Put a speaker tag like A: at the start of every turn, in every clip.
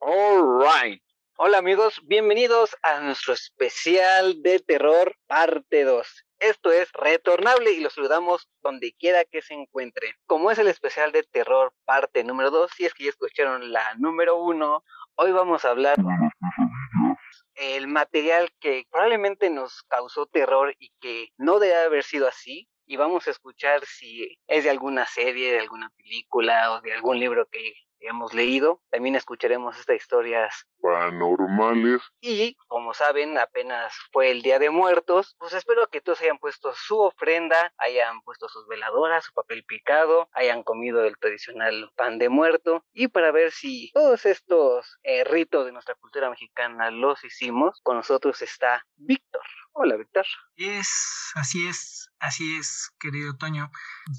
A: Alright. Hola amigos, bienvenidos a nuestro especial de terror parte 2. Esto es Retornable y los saludamos donde quiera que se encuentre. Como es el especial de terror parte número 2, si es que ya escucharon la número 1, hoy vamos a hablar el material que probablemente nos causó terror y que no debe haber sido así. Y vamos a escuchar si es de alguna serie, de alguna película o de algún libro que hemos leído. También escucharemos estas historias
B: paranormales.
A: Y como saben, apenas fue el Día de Muertos, pues espero que todos hayan puesto su ofrenda, hayan puesto sus veladoras, su papel picado, hayan comido el tradicional pan de muerto y para ver si todos estos eh, ritos de nuestra cultura mexicana los hicimos, con nosotros está Víctor. Hola, Víctor.
C: Es, así es, así es, querido Toño.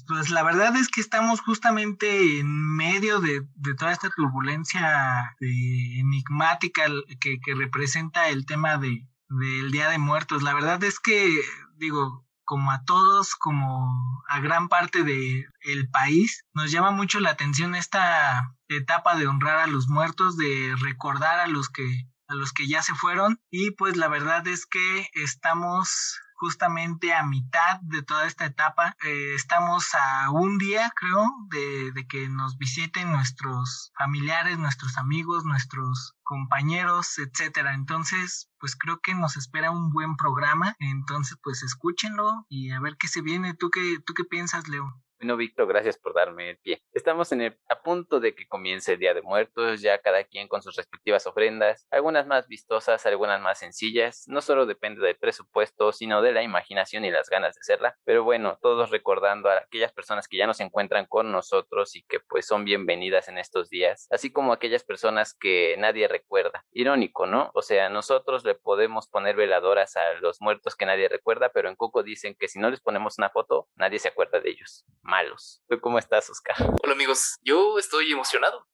C: Pues la verdad es que estamos justamente en medio de, de toda esta turbulencia de enigmática que, que representa el tema de, del Día de Muertos. La verdad es que, digo, como a todos, como a gran parte del el país, nos llama mucho la atención esta etapa de honrar a los muertos, de recordar a los que a los que ya se fueron y pues la verdad es que estamos justamente a mitad de toda esta etapa. Eh, estamos a un día, creo, de, de, que nos visiten nuestros familiares, nuestros amigos, nuestros compañeros, etcétera. Entonces, pues creo que nos espera un buen programa. Entonces, pues escúchenlo y a ver qué se viene. ¿Tú qué, tú qué piensas, Leo?
D: Bueno, Víctor, gracias por darme el pie. Estamos en el, a punto de que comience el Día de Muertos, ya cada quien con sus respectivas ofrendas, algunas más vistosas, algunas más sencillas. No solo depende del presupuesto, sino de la imaginación y las ganas de hacerla. Pero bueno, todos recordando a aquellas personas que ya no se encuentran con nosotros y que pues son bienvenidas en estos días, así como aquellas personas que nadie recuerda. Irónico, ¿no? O sea, nosotros le podemos poner veladoras a los muertos que nadie recuerda, pero en Coco dicen que si no les ponemos una foto, nadie se acuerda de ellos malos. ¿Tú cómo estás, Oscar?
E: Hola amigos, yo estoy emocionado.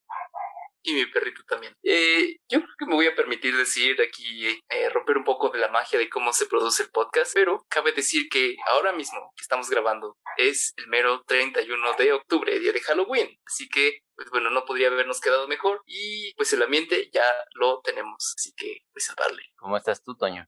E: Y mi perrito también. Eh, yo creo que me voy a permitir decir aquí, eh, romper un poco de la magia de cómo se produce el podcast, pero cabe decir que ahora mismo que estamos grabando es el mero 31 de octubre, día de Halloween. Así que, pues bueno, no podría habernos quedado mejor y pues el ambiente ya lo tenemos. Así que, pues a darle.
D: ¿Cómo estás tú, Toño?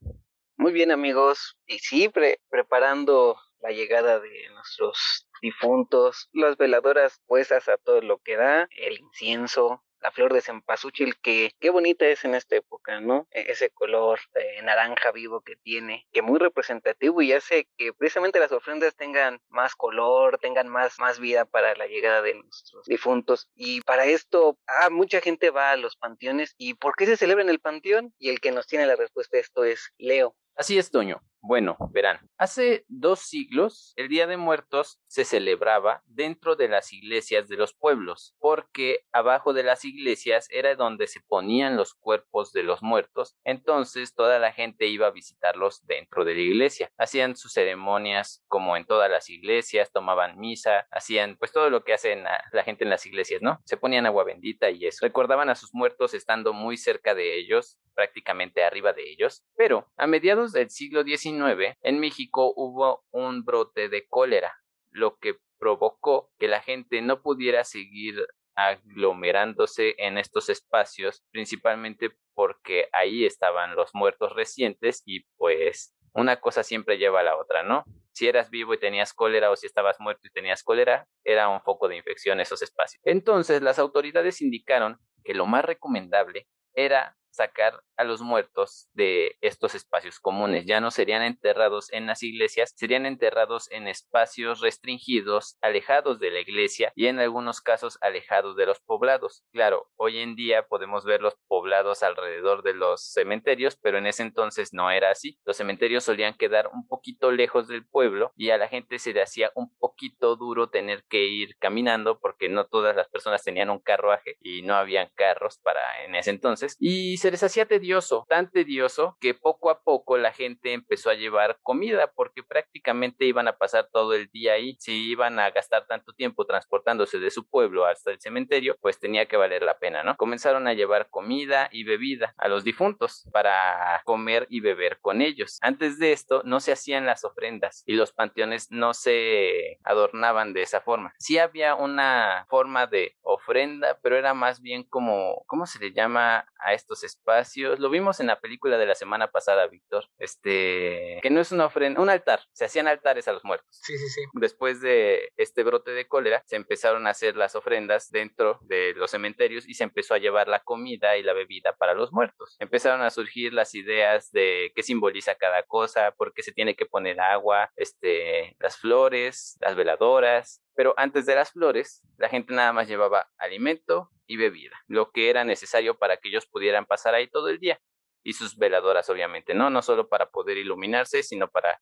A: Muy bien amigos, y sí, preparando la llegada de nuestros difuntos, las veladoras puestas a todo lo que da, el incienso, la flor de cempasúchil, que qué bonita es en esta época, ¿no? E-, ese color eh, naranja vivo que tiene, que muy representativo y hace que precisamente las ofrendas tengan más color, tengan más, más vida para la llegada de nuestros difuntos. Y para esto, ah, mucha gente va a los panteones. ¿Y por qué se celebra en el panteón? Y el que nos tiene la respuesta a esto es Leo.
D: Así es, Toño. Bueno, verán, hace dos siglos el Día de Muertos se celebraba dentro de las iglesias de los pueblos, porque abajo de las iglesias era donde se ponían los cuerpos de los muertos, entonces toda la gente iba a visitarlos dentro de la iglesia. Hacían sus ceremonias como en todas las iglesias, tomaban misa, hacían pues todo lo que hacen la gente en las iglesias, ¿no? Se ponían agua bendita y eso. Recordaban a sus muertos estando muy cerca de ellos, prácticamente arriba de ellos, pero a mediados del siglo XIX, en México hubo un brote de cólera, lo que provocó que la gente no pudiera seguir aglomerándose en estos espacios, principalmente porque ahí estaban los muertos recientes y pues una cosa siempre lleva a la otra, ¿no? Si eras vivo y tenías cólera o si estabas muerto y tenías cólera, era un foco de infección esos espacios. Entonces las autoridades indicaron que lo más recomendable era sacar a los muertos de estos espacios comunes. Ya no serían enterrados en las iglesias, serían enterrados en espacios restringidos, alejados de la iglesia y en algunos casos alejados de los poblados. Claro, hoy en día podemos ver los poblados alrededor de los cementerios, pero en ese entonces no era así. Los cementerios solían quedar un poquito lejos del pueblo y a la gente se le hacía un poquito duro tener que ir caminando porque no todas las personas tenían un carruaje y no habían carros para en ese entonces y se les hacía tedioso tan tedioso que poco a poco la gente empezó a llevar comida porque prácticamente iban a pasar todo el día ahí. Si iban a gastar tanto tiempo transportándose de su pueblo hasta el cementerio, pues tenía que valer la pena, ¿no? Comenzaron a llevar comida y bebida a los difuntos para comer y beber con ellos. Antes de esto no se hacían las ofrendas y los panteones no se adornaban de esa forma. Sí había una forma de ofrenda, pero era más bien como, ¿cómo se le llama a estos espacios? Lo vimos en la película de la semana pasada, Víctor. Este, que no es una ofrenda, un altar. Se hacían altares a los muertos.
C: Sí, sí, sí.
D: Después de este brote de cólera, se empezaron a hacer las ofrendas dentro de los cementerios y se empezó a llevar la comida y la bebida para los muertos. Empezaron a surgir las ideas de qué simboliza cada cosa, por qué se tiene que poner agua, este, las flores, las veladoras, pero antes de las flores, la gente nada más llevaba alimento y bebida, lo que era necesario para que ellos pudieran pasar ahí todo el día. Y sus veladoras, obviamente, ¿no? No solo para poder iluminarse, sino para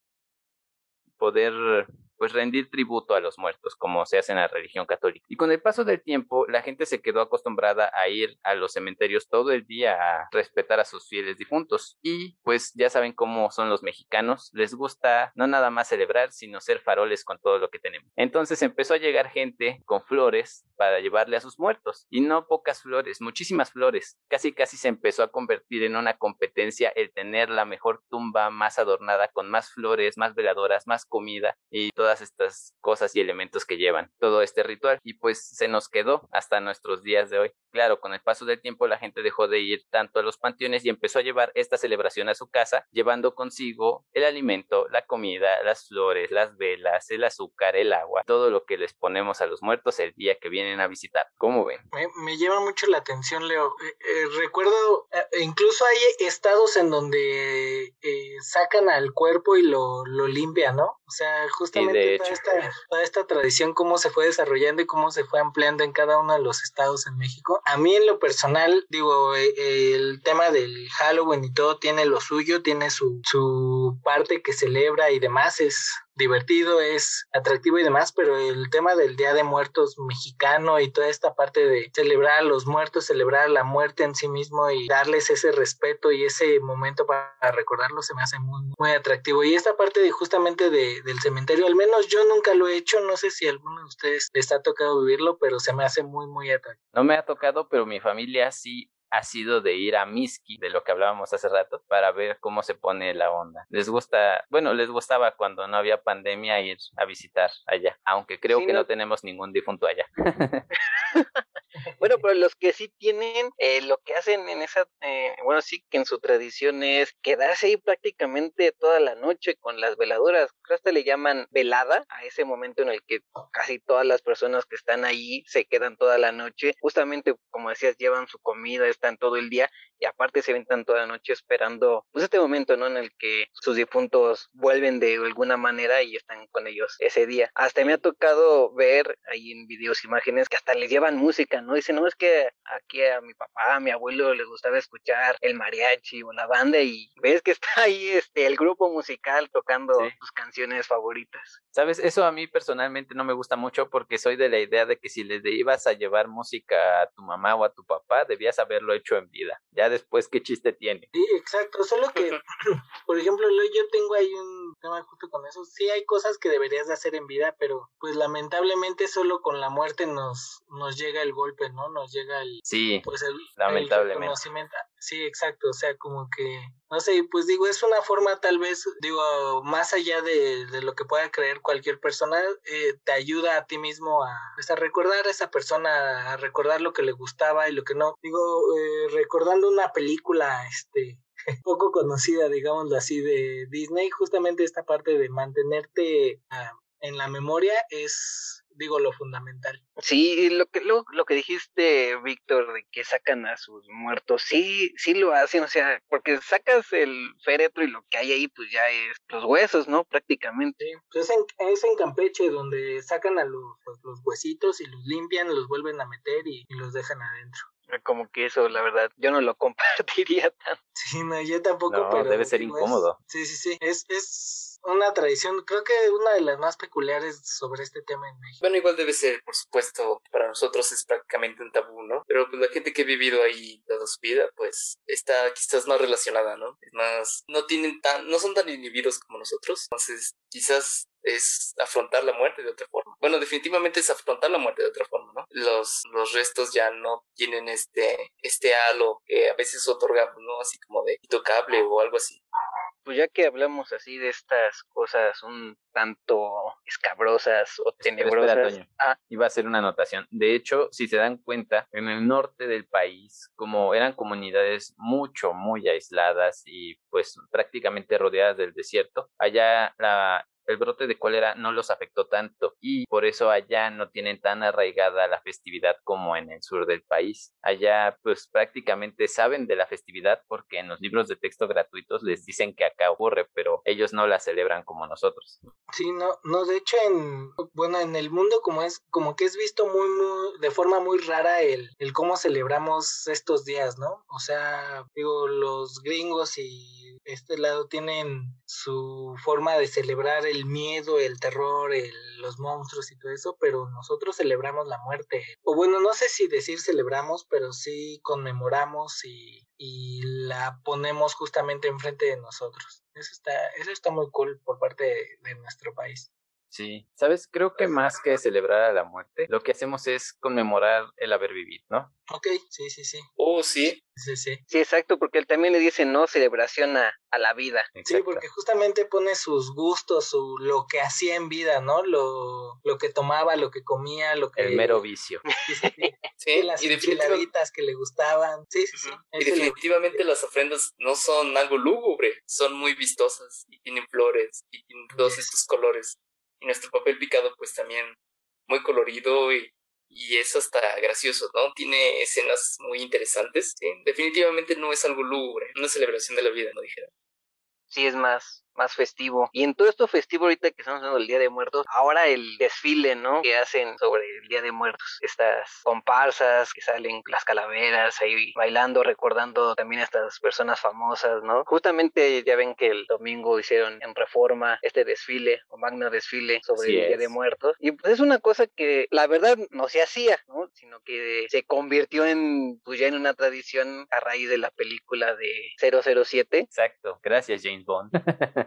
D: poder pues rendir tributo a los muertos, como se hace en la religión católica. Y con el paso del tiempo, la gente se quedó acostumbrada a ir a los cementerios todo el día a respetar a sus fieles difuntos. Y pues ya saben cómo son los mexicanos, les gusta no nada más celebrar, sino ser faroles con todo lo que tenemos. Entonces empezó a llegar gente con flores para llevarle a sus muertos. Y no pocas flores, muchísimas flores. Casi casi se empezó a convertir en una competencia el tener la mejor tumba más adornada con más flores, más veladoras, más comida y todas estas cosas y elementos que llevan todo este ritual y pues se nos quedó hasta nuestros días de hoy. Claro, con el paso del tiempo la gente dejó de ir tanto a los panteones y empezó a llevar esta celebración a su casa, llevando consigo el alimento, la comida, las flores, las velas, el azúcar, el agua, todo lo que les ponemos a los muertos el día que vienen a visitar. ¿Cómo ven?
C: Me, me llama mucho la atención, Leo. Eh, eh, recuerdo, eh, incluso hay estados en donde sacan al cuerpo y lo, lo limpian, ¿no? O sea, justamente toda, esta, toda esta tradición, cómo se fue desarrollando y cómo se fue ampliando en cada uno de los estados en México. A mí en lo personal, digo, eh, el tema del Halloween y todo tiene lo suyo, tiene su, su parte que celebra y demás, es divertido, es atractivo y demás, pero el tema del Día de Muertos mexicano y toda esta parte de celebrar a los muertos, celebrar la muerte en sí mismo y darles ese respeto y ese momento para recordarlo se me hace muy, muy atractivo. Y esta parte de justamente de, del cementerio, al menos yo nunca lo he hecho, no sé si alguno de ustedes les ha tocado vivirlo, pero se me hace muy, muy atractivo.
D: No me ha tocado, pero mi familia sí ha sido de ir a Miski, de lo que hablábamos hace rato, para ver cómo se pone la onda. Les gusta, bueno, les gustaba cuando no había pandemia ir a visitar allá, aunque creo que no... tenemos ningún difunto allá.
A: bueno, pero los que sí tienen, eh, lo que hacen en esa, eh, bueno, sí que en su tradición es quedarse ahí prácticamente toda la noche con las veladoras. Hasta le llaman velada a ese momento en el que casi todas las personas que están ahí se quedan toda la noche. Justamente, como decías, llevan su comida, están todo el día y aparte se ven toda la noche esperando pues este momento, ¿no? En el que sus difuntos vuelven de alguna manera y están con ellos ese día. Hasta me ha tocado ver ahí en videos, imágenes que hasta les llevan música, ¿no? Dicen, no, es que aquí a mi papá, a mi abuelo les gustaba escuchar el mariachi o la banda y ves que está ahí este el grupo musical tocando sus canciones favoritas.
D: Sabes, eso a mí personalmente no me gusta mucho porque soy de la idea de que si le ibas a llevar música a tu mamá o a tu papá, debías haberlo hecho en vida. Ya después, ¿qué chiste tiene?
C: Sí, exacto. Solo que, por ejemplo, yo tengo ahí un tema justo con eso. Sí hay cosas que deberías de hacer en vida, pero pues lamentablemente solo con la muerte nos, nos llega el golpe, ¿no? Nos llega el...
D: Sí, pues el, lamentablemente.
C: sí, exacto. O sea, como que, no sé, pues digo, es una forma tal vez, digo, más allá de, de lo que pueda creer cualquier persona, eh, te ayuda a ti mismo a, pues, a recordar a esa persona, a recordar lo que le gustaba y lo que no. Digo, eh, recordando una película, este, poco conocida, digámoslo así, de Disney, justamente esta parte de mantenerte ah, en la memoria es digo lo fundamental.
A: Sí, lo que lo, lo que dijiste, Víctor, de que sacan a sus muertos, sí, sí lo hacen, o sea, porque sacas el féretro y lo que hay ahí, pues ya es los huesos, ¿no? Prácticamente.
C: Sí, pues es en, es en Campeche donde sacan a los, pues, los huesitos y los limpian, los vuelven a meter y los dejan adentro
A: como que eso, la verdad, yo no lo compartiría tanto.
C: Sí, no, yo tampoco,
D: no, Debe ser incómodo.
C: sí, sí, sí. Es, es una tradición, creo que una de las más peculiares sobre este tema en México.
E: Bueno, igual debe ser, por supuesto, para nosotros es prácticamente un tabú, ¿no? Pero pues la gente que ha vivido ahí toda su vida, pues está quizás más relacionada, ¿no? Es más, no tienen tan, no son tan inhibidos como nosotros, entonces quizás es afrontar la muerte de otra forma. Bueno, definitivamente es afrontar la muerte de otra forma, ¿no? Los, los restos ya no tienen este, este halo que a veces otorgamos, ¿no? Así como de intocable o algo así
A: pues ya que hablamos así de estas cosas un tanto escabrosas o tenebrosas.
D: ah. Iba a ser una anotación. De hecho, si se dan cuenta, en el norte del país, como eran comunidades mucho, muy aisladas y pues prácticamente rodeadas del desierto, allá la el brote de cólera no los afectó tanto y por eso allá no tienen tan arraigada la festividad como en el sur del país. Allá pues prácticamente saben de la festividad porque en los libros de texto gratuitos les dicen que acá ocurre, pero ellos no la celebran como nosotros.
C: Sí, no, no, de hecho en, bueno, en el mundo como es, como que es visto muy, de forma muy rara el, el cómo celebramos estos días, ¿no? O sea, digo, los gringos y este lado tienen su forma de celebrar el miedo, el terror, los monstruos y todo eso, pero nosotros celebramos la muerte. O bueno, no sé si decir celebramos, pero sí conmemoramos y, la ponemos justamente enfrente de nosotros. Eso está, eso está muy cool por parte de nuestro país.
D: Sí, sabes, creo que más que celebrar a la muerte, lo que hacemos es conmemorar el haber vivido, ¿no?
C: Ok, sí, sí, sí.
E: Oh, sí.
C: Sí, sí.
A: Sí, exacto, porque él también le dice no celebración a, la vida.
C: Sí, porque justamente pone sus gustos, su, lo que hacía en vida, ¿no? Lo, lo que tomaba, lo que comía, lo que...
D: El mero vicio.
C: Sí, las y enchiladitas que le gustaban. Sí, sí, sí.
E: Y definitivamente las ofrendas no son algo lúgubre, son muy vistosas y tienen flores y tienen todos estos colores y nuestro papel picado pues también muy colorido y, y es hasta gracioso, ¿no? Tiene escenas muy interesantes. Definitivamente no es algo lúgubre, una celebración de la vida, no dijera.
A: Sí, es más, más festivo. Y en todo esto festivo ahorita que estamos hablando del Día de Muertos, ahora el desfile, ¿no? Que hacen sobre el Día de Muertos. Estas comparsas que salen las calaveras ahí bailando, recordando también a estas personas famosas, ¿no? Justamente ya ven que el domingo hicieron en Reforma este desfile o magno desfile sobre el Día de Muertos. Y pues es una cosa que la verdad no se hacía, ¿no? Sino que se convirtió en, pues ya en una tradición a raíz de la película de 007.
D: Exacto. Gracias, James Bond.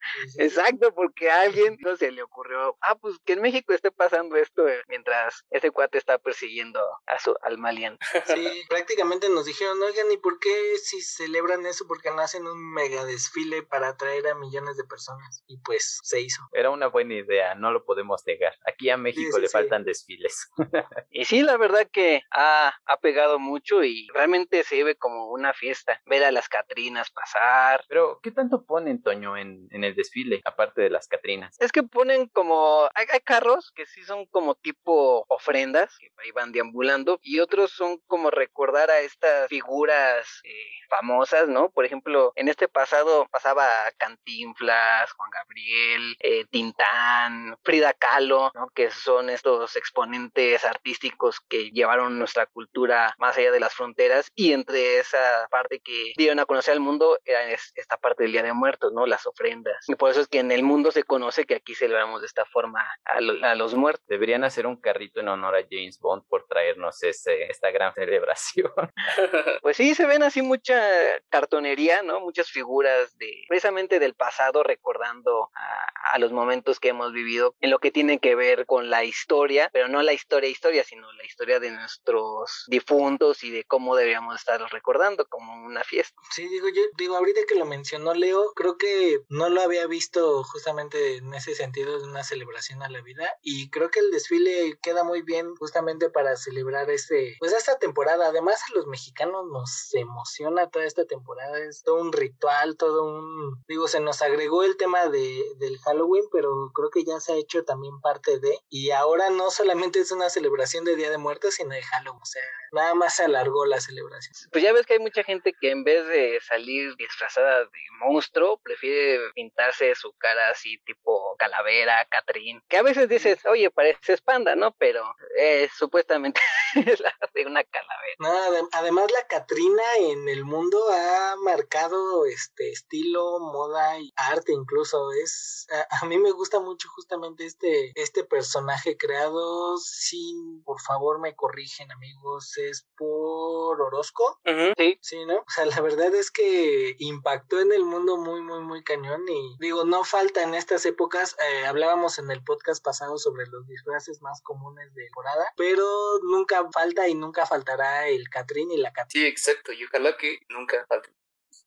A: Exacto, porque a alguien no se le ocurrió, ah, pues que en México esté pasando esto eh, mientras ese cuate está persiguiendo a su al malian.
C: Sí, prácticamente nos dijeron, oigan, ¿y por qué si celebran eso? Porque no hacen un mega desfile para atraer a millones de personas. Y pues se hizo.
D: Era una buena idea, no lo podemos negar. Aquí a México le faltan desfiles.
A: y sí, la verdad que ha, ha pegado mucho y realmente se ve como una fiesta. Ver a las Catrinas pasar.
D: Pero, ¿qué tanto ponen, Toño, en, en el desfile, aparte de las Catrinas?
A: Es que ponen como, hay, carros que sí son como tipo ofrendas, que ahí van deambulando, y otros son como recordar a estas figuras eh, famosas, ¿no? Por ejemplo, en este pasado pasaba Cantinflas, Juan Gabriel, eh, Tintán, Frida Kahlo, ¿no? Que son estos exponentes artísticos que llevaron nuestra cultura más allá de las fronteras, y entre esa parte que dieron a conocer al mundo era esta parte del Día de Muertos, ¿no? Las ofrendas. Y por eso es que en el mundo se conoce que aquí celebramos de esta forma a, los muertos.
D: Deberían hacer un carrito en honor a James Bond por traernos ese, esta gran celebración.
A: pues sí, se ven así mucha cartonería, ¿no? Muchas figuras de precisamente del pasado recordando a, a los momentos que hemos vivido en lo que tiene que ver con la historia, pero no la historia historia, sino la historia de nuestros difuntos y de cómo deberíamos estarlos recordando como una fiesta.
C: Sí, digo yo, digo ahorita que lo mencionó Leo, creo que no lo había visto justamente en ese sentido de una celebración a la vida y creo que el desfile queda muy bien justamente para celebrar este pues esta temporada. Además a los mexicanos nos emociona toda esta temporada es todo un ritual todo un digo se nos agregó el tema de del Halloween pero creo que ya se ha hecho también parte de y ahora no solamente es una celebración de Día de Muertos sino de Halloween o sea nada más se alargó la celebración.
A: Pues ya ves que hay mucha gente que en vez de salir disfrazada de monstruo prefiere pintar pintarse su cara así tipo calavera, Catrín, que a veces dices, oye, parece panda, ¿no? Pero eh, supuestamente es la de una calavera.
C: No, además la Catrina en el mundo ha marcado este estilo, moda y arte incluso. Es a, mí me gusta mucho justamente este este personaje creado sin, por favor me corrigen amigos, es por Orozco.
A: Sí.
C: Sí, ¿no? O sea, la verdad es que impactó en el mundo muy, muy, muy cañón y digo, no falta en estas épocas, eh, hablábamos en el podcast pasado sobre los disfraces más comunes de temporada, pero nunca falta y nunca faltará el Catrín y la Catrín.
E: Sí, exacto, y ojalá que nunca falte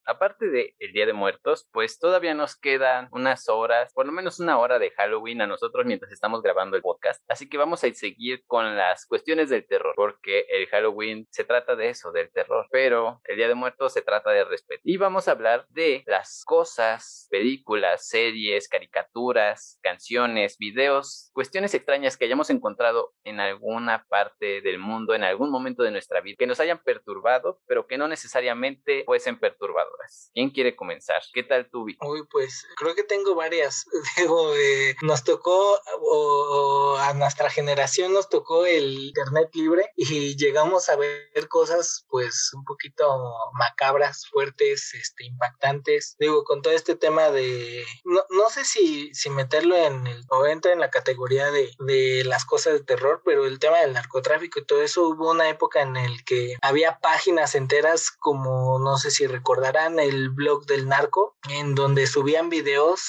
D: aparte de el Día de Muertos, pues todavía nos quedan unas horas, por lo menos una hora de Halloween a nosotros mientras estamos grabando el podcast. Así que vamos a seguir con las cuestiones del terror, porque el Halloween se trata de eso, del terror, pero el Día de Muertos se trata de respeto. Y vamos a hablar de las cosas, películas, series, caricaturas, canciones, videos, cuestiones extrañas que hayamos encontrado en alguna parte del mundo, en algún momento de nuestra vida, que nos hayan perturbado, pero que no necesariamente fuesen perturbados. ¿Quién quiere comenzar? ¿Qué tal tú,
C: Uy, pues creo que tengo varias. Digo, eh, nos tocó, o, a nuestra generación nos tocó el Internet libre y llegamos a ver cosas pues un poquito macabras, fuertes, este, impactantes. Digo, con todo este tema de, no, no sé si, si meterlo en el, o entra en la categoría de, de las cosas de terror, pero el tema del narcotráfico y todo eso, hubo una época en el que había páginas enteras como, no sé si recordarán, el blog del narco, en donde subían videos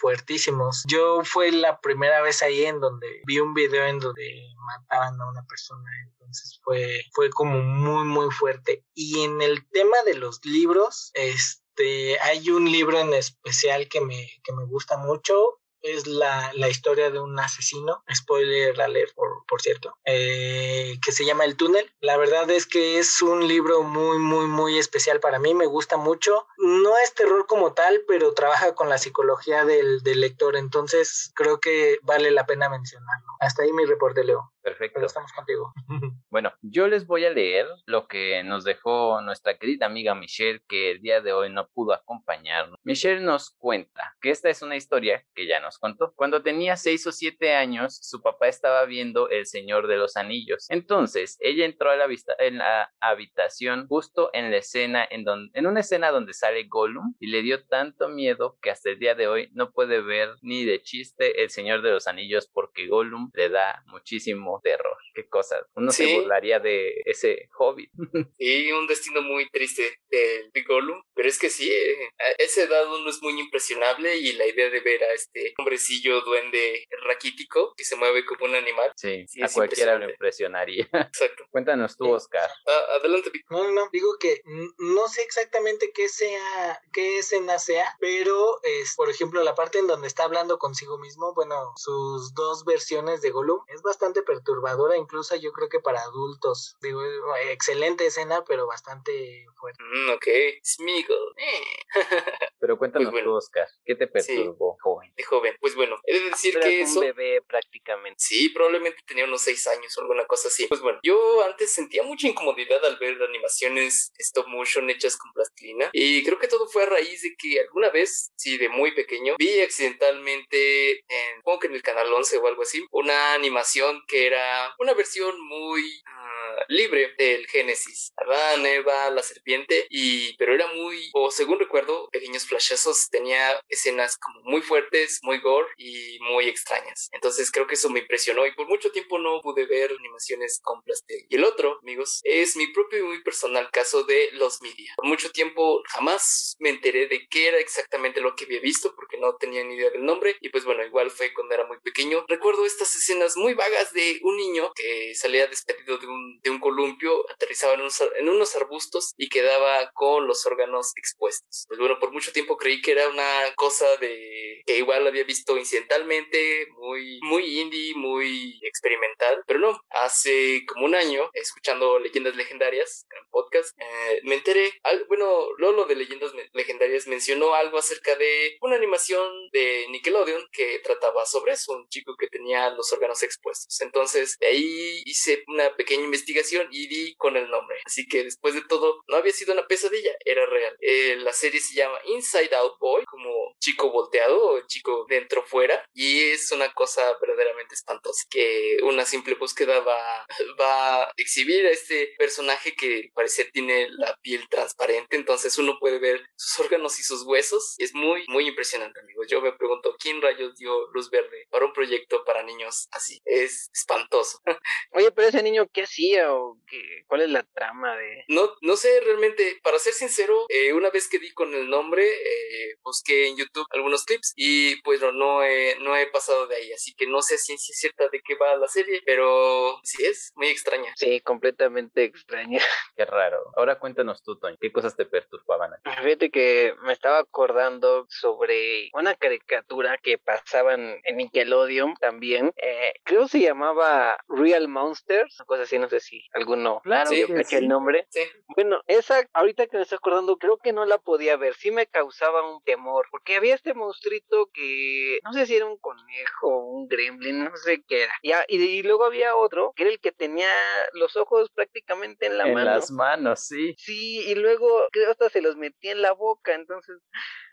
C: fuertísimos. Yo fue la primera vez ahí en donde vi un video en donde mataban a una persona, entonces fue, fue como muy, muy fuerte. Y en el tema de los libros, este, hay un libro en especial que me, que me gusta mucho, es la, la, historia de un asesino, spoiler alert por, por cierto, eh, que se llama El túnel. La verdad es que es un libro muy, muy, muy especial para mí, me gusta mucho. No es terror como tal, pero trabaja con la psicología del, del lector, entonces creo que vale la pena mencionarlo. Hasta ahí mi reporte, Leo.
D: Perfecto.
C: estamos contigo.
D: bueno, yo les voy a leer lo que nos dejó nuestra querida amiga Michelle, que el día de hoy no pudo acompañarnos. Michelle nos cuenta que esta es una historia que ya nos contó. Cuando tenía seis o siete años, su papá estaba viendo El Señor de los Anillos. Entonces, ella entró a la, vista, en la habitación justo en la escena, en, donde, en una escena donde sale Gollum, y le dio tanto miedo que hasta el día de hoy no puede ver ni de chiste El Señor de los Anillos porque Gollum le da muchísimo terror. Qué cosa. Uno se burlaría de ese hobbit.
E: y un destino muy triste del Gollum. Pero es que sí, eh, a esa edad uno es muy impresionable y la idea de ver a este hombrecillo duende raquítico que se mueve como un animal.
D: Sí, a cualquiera lo impresionaría.
E: Exacto.
D: Cuéntanos tú, Oscar.
E: Ah, adelante,
C: No, no, digo que no sé exactamente qué sea, qué escena sea, pero es, por ejemplo, la parte en donde está hablando consigo mismo, bueno, sus dos versiones de Gollum es bastante perturbadora, incluso yo creo que para adultos. Digo, excelente escena, pero bastante fuerte.
E: Mm, ok, Smigo. Eh.
D: pero cuéntanos pues tú, Oscar, ¿qué te perturbó, joven?
E: De joven, pues bueno, he de decir que eso...
A: un bebé prácticamente.
E: Sí, probablemente tenía unos seis años o alguna cosa así. Pues bueno, yo antes sentía mucha incomodidad al ver animaciones stop motion hechas con plastilina y creo que todo fue a raíz de que alguna vez, sí, de muy pequeño, vi accidentalmente en, supongo que en el canal 11 o algo así, una animación que era una versión muy ah, libre del Génesis. Adán, Eva, la serpiente, y pero era muy, o según recuerdo, pequeños flashazos, tenía escenas como muy fuertes, muy gore y muy extrañas. Entonces creo que eso me impresionó y por mucho tiempo no pude ver animaciones con plastilina. Y el otro, amigos, es mi propio y muy personal caso de los media. Por mucho tiempo jamás me enteré de qué era exactamente lo que había visto porque no tenía ni idea del nombre y pues bueno, igual fue cuando era muy pequeño. Recuerdo estas escenas muy vagas de un niño que salía despedido de un, de un columpio, aterrizaba en en unos arbustos y quedaba con los órganos expuestos. Pues bueno, por mucho tiempo creí que era una cosa de que igual había visto incidentalmente, muy, muy indie, muy experimental, pero no, hace como un año, escuchando leyendas legendarias en podcast, eh, me enteré, bueno, Lolo de leyendas legendarias mencionó algo acerca de una animación de Nickelodeon que trataba sobre eso, un chico que tenía los órganos expuestos. Entonces, de ahí hice una pequeña investigación investigación y di con el nombre. Así que después de todo, no había sido una pesadilla, era real. Eh, la serie se llama Inside Out Boy, como chico volteado o chico dentro fuera, y es una cosa verdaderamente espantosa. Que una simple búsqueda va, va a exhibir a este personaje que parece tiene la piel transparente, entonces uno puede ver sus órganos y sus huesos. Es muy, muy impresionante, amigos. Yo me pregunto, ¿quién rayos dio luz verde para un proyecto para niños así? Es espantoso.
A: Oye, pero ese niño, ¿qué hacía o qué, cuál es la trama de...?
E: No, no sé realmente, para ser sincero, eh, una vez que di con el nombre, eh, busqué en YouTube algunos clips y pues no, no, he, no he pasado de ahí, así que no sé si es cierta de qué va la serie, pero sí es muy extraña.
A: Sí, completamente extraña.
D: Qué raro. Ahora cuéntanos tú, Toño, ¿qué cosas te perturbaban?
A: Fíjate que me estaba acordando sobre una caricatura que pasaban en Nickelodeon también. Eh, creo se llamaba Real Monsters, una cosa así, no sé si alguno
D: claro,
A: sí, el nombre.
E: Sí.
A: Bueno, esa ahorita que me estoy acordando, creo que no la podía ver, sí me causaba un temor, porque había este monstruito que no sé si era un conejo o un gremlin, no sé qué era. Ya, y, y, luego había otro que era el que tenía los ojos prácticamente en la
D: en
A: mano.
D: las manos, sí.
A: Sí, y luego creo hasta se los metía en la boca, entonces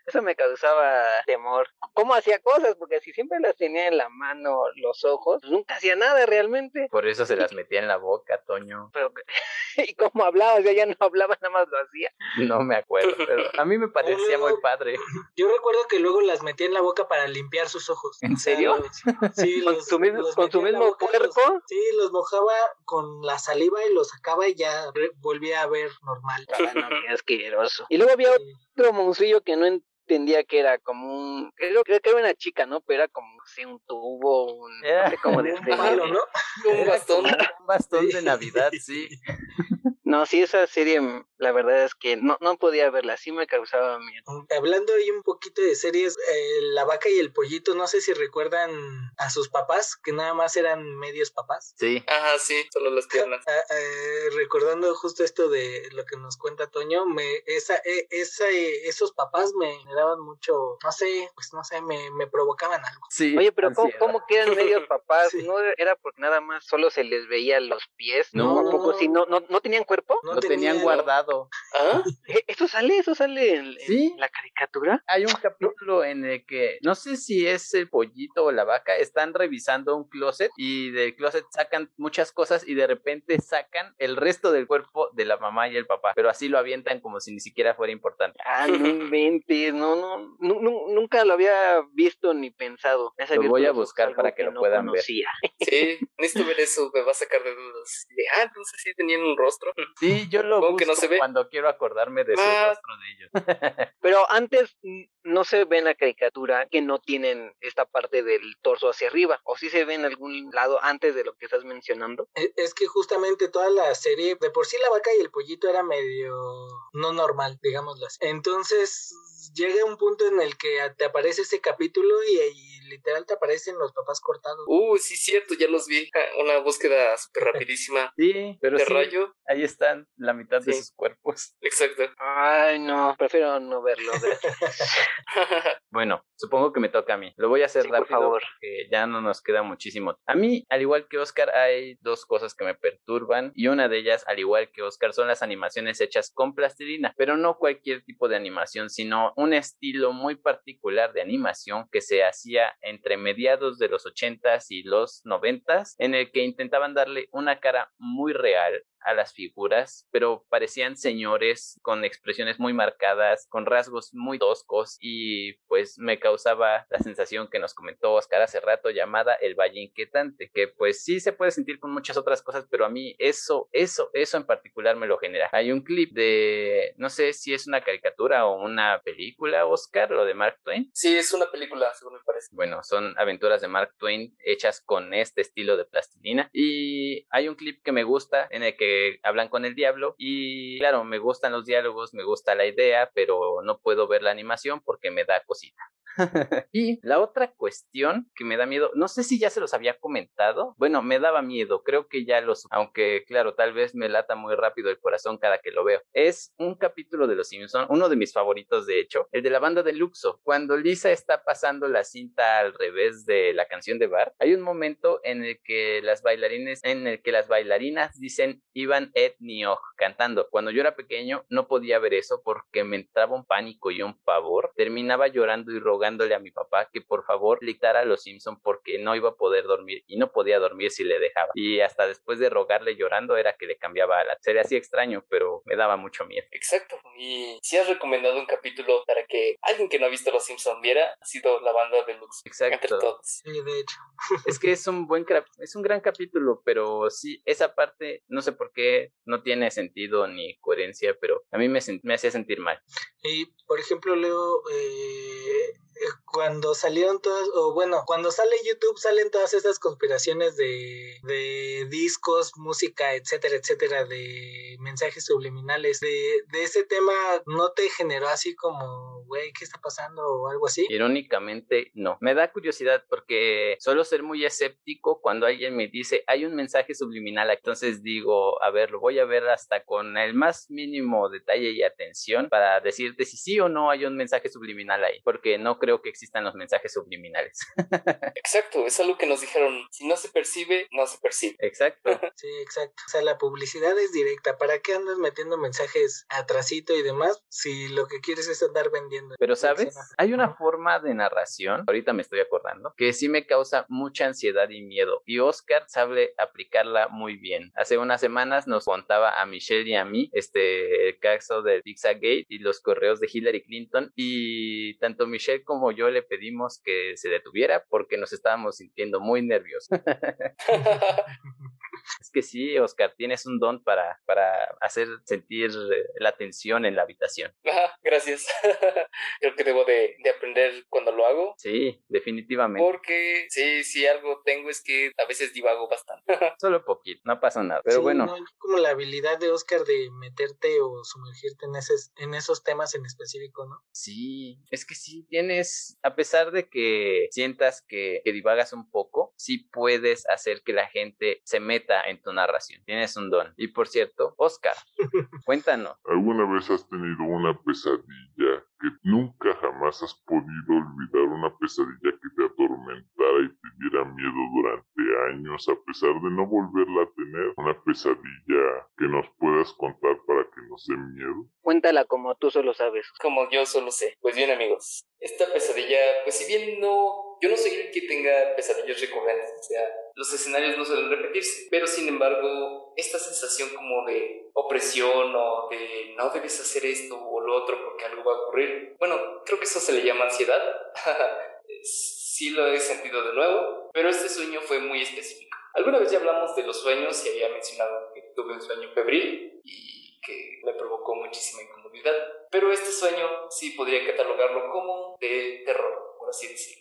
A: eso me causaba temor. ¿Cómo hacía cosas? Porque si siempre las tenía en la mano los ojos, pues nunca hacía nada realmente.
D: Por eso se las metía en la boca, Toño.
A: Pero, ¿y cómo hablaba? O sea, ya no hablaba, nada más lo hacía.
D: No me acuerdo, pero a mí me parecía
C: luego,
D: muy padre.
C: Yo recuerdo que luego las metía en la boca para limpiar sus ojos.
A: ¿En serio?
C: O sea, los, sí,
A: ¿Con
C: los,
A: tu mismo,
C: los
A: con tu mismo
C: boca,
A: cuerpo?
C: los- sí, los mojaba con la saliva y los sacaba y ya volvía a ver normal.
A: Ah, no, qué asqueroso. Y luego había
C: Sí.
A: Otro monstruillo que no entendía que era como un... Creo, creo que era una chica, ¿no? Pero era como, no sé, un tubo, un...
D: Era
A: No sé
C: Un palo, ¿no?
E: Un
D: Era
E: bastón.
D: como Un bastón de Navidad, sí.
A: No, sí, esa serie, la verdad es que no, no podía verla, sí me causaba miedo.
C: Hablando ahí un poquito de series, eh, La vaca y el pollito, no sé si recuerdan a sus papás, que nada más eran medios papás.
D: Sí.
E: Ajá, sí, solo las piernas.
C: Ah, eh, recordando justo esto de lo que nos cuenta Toño, me, esa, eh, esa, eh, esos papás me daban mucho, no sé, pues no sé, me, me provocaban algo.
D: Sí.
A: Oye, pero ¿cómo, cómo que eran medios papás?
C: Sí.
A: ¿No era porque nada más solo se les veía los pies?
D: No.
A: ¿A poco sí? ¿No, no, no tenían cuerpo?
C: No
D: tenían
C: tenía-
D: guardado.
E: ¿Ah?
A: ¿Eh, ¿Eso sale? ¿Eso sale en, la caricatura?
D: Hay un capítulo en el que no sé si es el pollito o la vaca, están revisando un closet y del closet sacan muchas cosas y de repente sacan el resto del cuerpo de la mamá y el papá, pero así lo avientan como si ni siquiera fuera importante.
A: Ah, no inventes, no, no, nu- nu- nunca lo había visto ni pensado.
D: Lo voy a buscar para que lo
A: no
D: puedan ver.
E: Sí, necesito ver eso, me va a sacar de dudas. De, ah, entonces sí tenían un rostro.
D: Sí, yo lo
E: Supongo
D: busco
E: que no se ve.
D: Cuando quiero acordarme de su
E: Ah.
D: rostro de ellos.
A: Pero antes no se ve en la caricatura que no tienen esta parte del torso hacia arriba. O sí se ve en algún lado antes de lo que estás mencionando.
C: E- Es que justamente toda la serie, de por sí la vaca y el pollito era medio no normal, digámoslo así. Entonces llega un punto en el que te aparece ese capítulo y, y literal te aparecen los papás cortados.
E: Uh, sí, cierto, ya los vi. Una búsqueda súper rapidísima
D: Sí, pero
E: de
D: sí,
E: rayo.
D: ahí están la mitad de sus cuerpos.
E: Exacto.
A: Ay, no, prefiero no verlo.
D: Bueno, supongo que me toca a mí. Lo voy a hacer
A: Sí, por
D: rápido
A: favor.
D: porque ya no nos queda muchísimo. A mí, al igual que Oscar, hay dos cosas que me perturban y una de ellas, al igual que Oscar, son las animaciones hechas con plastilina, pero no cualquier tipo de animación, sino un estilo muy particular de animación que se hacía entre mediados de los 80s y los 90s, en el que intentaban darle una cara muy real a las figuras, pero parecían señores con expresiones muy marcadas, con rasgos muy toscos y pues me causaba la sensación que nos comentó Oscar hace rato llamada el Valle Inquietante, que pues sí se puede sentir con muchas otras cosas, pero a mí eso, eso, eso en particular me lo genera. Hay un clip de, no sé si es una caricatura o una película, Oscar, lo de Mark Twain.
E: Sí, es una película, según me parece.
D: Bueno, son aventuras de Mark Twain hechas con este estilo de plastilina. Y hay un clip que me gusta en el que hablan con el diablo. Y claro, me gustan los diálogos, me gusta la idea, pero no puedo ver la animación porque me da cosita. y la otra cuestión que me da miedo, no sé si ya se los había comentado, bueno, me daba miedo, creo que ya los, aunque claro, tal vez me lata muy rápido el corazón cada que lo veo. Es un capítulo de Los Simpson, uno de mis favoritos de hecho, el de la banda de Luxo, cuando Lisa está pasando la cinta al revés de la canción de Bart, hay un momento en el que las bailarines, en el que las bailarinas dicen Ivan et Nioj cantando. Cuando yo era pequeño no podía ver eso porque me entraba un pánico y un pavor. Terminaba llorando y rogándole a mi papá que por favor le quitara a los Simpson porque no iba a poder dormir y no podía dormir si le dejaba. Y hasta después de rogarle llorando era que le cambiaba a la serie así extraño, pero me daba mucho miedo.
E: Exacto. Y si has recomendado un capítulo para que alguien que no ha visto Los Simpson viera, ha sido la banda de Lux.
D: Exacto.
E: Entre todos.
C: Sí, de hecho.
D: Es que es un buen es un gran capítulo, pero sí, esa parte no sé por qué no tiene sentido ni coherencia, pero a mí me, me hacía sentir mal.
C: Y, por ejemplo, Leo, eh, cuando salieron todas, o bueno, cuando sale YouTube salen todas esas conspiraciones de, de discos, música, etcétera, etcétera, de mensajes subliminales. De, de ese tema, ¿no te generó así como, güey, ¿qué está pasando? o algo así?
D: Irónicamente, no. Me da curiosidad porque suelo ser muy escéptico cuando alguien me dice, hay un mensaje subliminal. Entonces digo, a ver, lo voy a ver hasta con el más mínimo detalle y atención para decirte si sí o no hay un mensaje subliminal ahí, porque no creo que existan los mensajes subliminales.
E: Exacto, es algo que nos dijeron, si no se percibe, no se percibe.
D: Exacto.
C: Sí, exacto. O sea, la publicidad es directa. ¿Para qué andas metiendo mensajes atrasito y demás si lo que quieres es andar vendiendo?
D: Pero sabes, hay una forma de narración, ahorita me estoy acordando, que sí me causa mucha ansiedad y miedo. Y Oscar sabe aplicarla muy bien. Hace unas semanas nos contaba a Michelle y a mí este el caso del Pizzagate y los correos de Hillary Clinton. Y tanto Michelle como yo le pedimos que se detuviera porque nos estábamos sintiendo muy nerviosos. es que sí, Oscar, tienes un don para, para hacer sentir la tensión en la habitación.
E: gracias. Creo que debo de, de, aprender cuando lo hago.
D: Sí, definitivamente.
E: Porque sí, sí, algo tengo es que a veces divago bastante.
D: Solo poquito, no pasa nada. Pero bueno. No,
C: como la habilidad de Oscar de meterte o sumergirte en, ese, en esos temas en específico, ¿no?
D: Sí, es que sí, tienes, a pesar de que sientas que, que divagas un poco, sí puedes hacer que la gente se meta en tu narración. Tienes un don. Y por cierto, Oscar, cuéntanos.
B: ¿Alguna vez has tenido una pesadilla que nunca jamás has podido olvidar? Una pesadilla que te atormentara y te diera miedo durante años a pesar de no volverla a tener. Una pesadilla que nos puedas contar para que nos dé miedo.
A: Cuéntala como tú solo sabes.
E: Como yo solo sé. Pues bien amigos, esta pesadilla, pues si bien no, yo no soy el que tenga pesadillas recurrentes, o sea, los escenarios no suelen repetirse, pero sin embargo, esta sensación como de opresión o de no debes hacer esto o lo otro porque algo va a ocurrir, bueno, creo que eso se le llama ansiedad, sí lo he sentido de nuevo, pero este sueño fue muy específico. Alguna vez ya hablamos de los sueños y había mencionado que tuve un sueño febril y que me provocó muchísima incomodidad. Pero este sueño sí podría catalogarlo como de terror,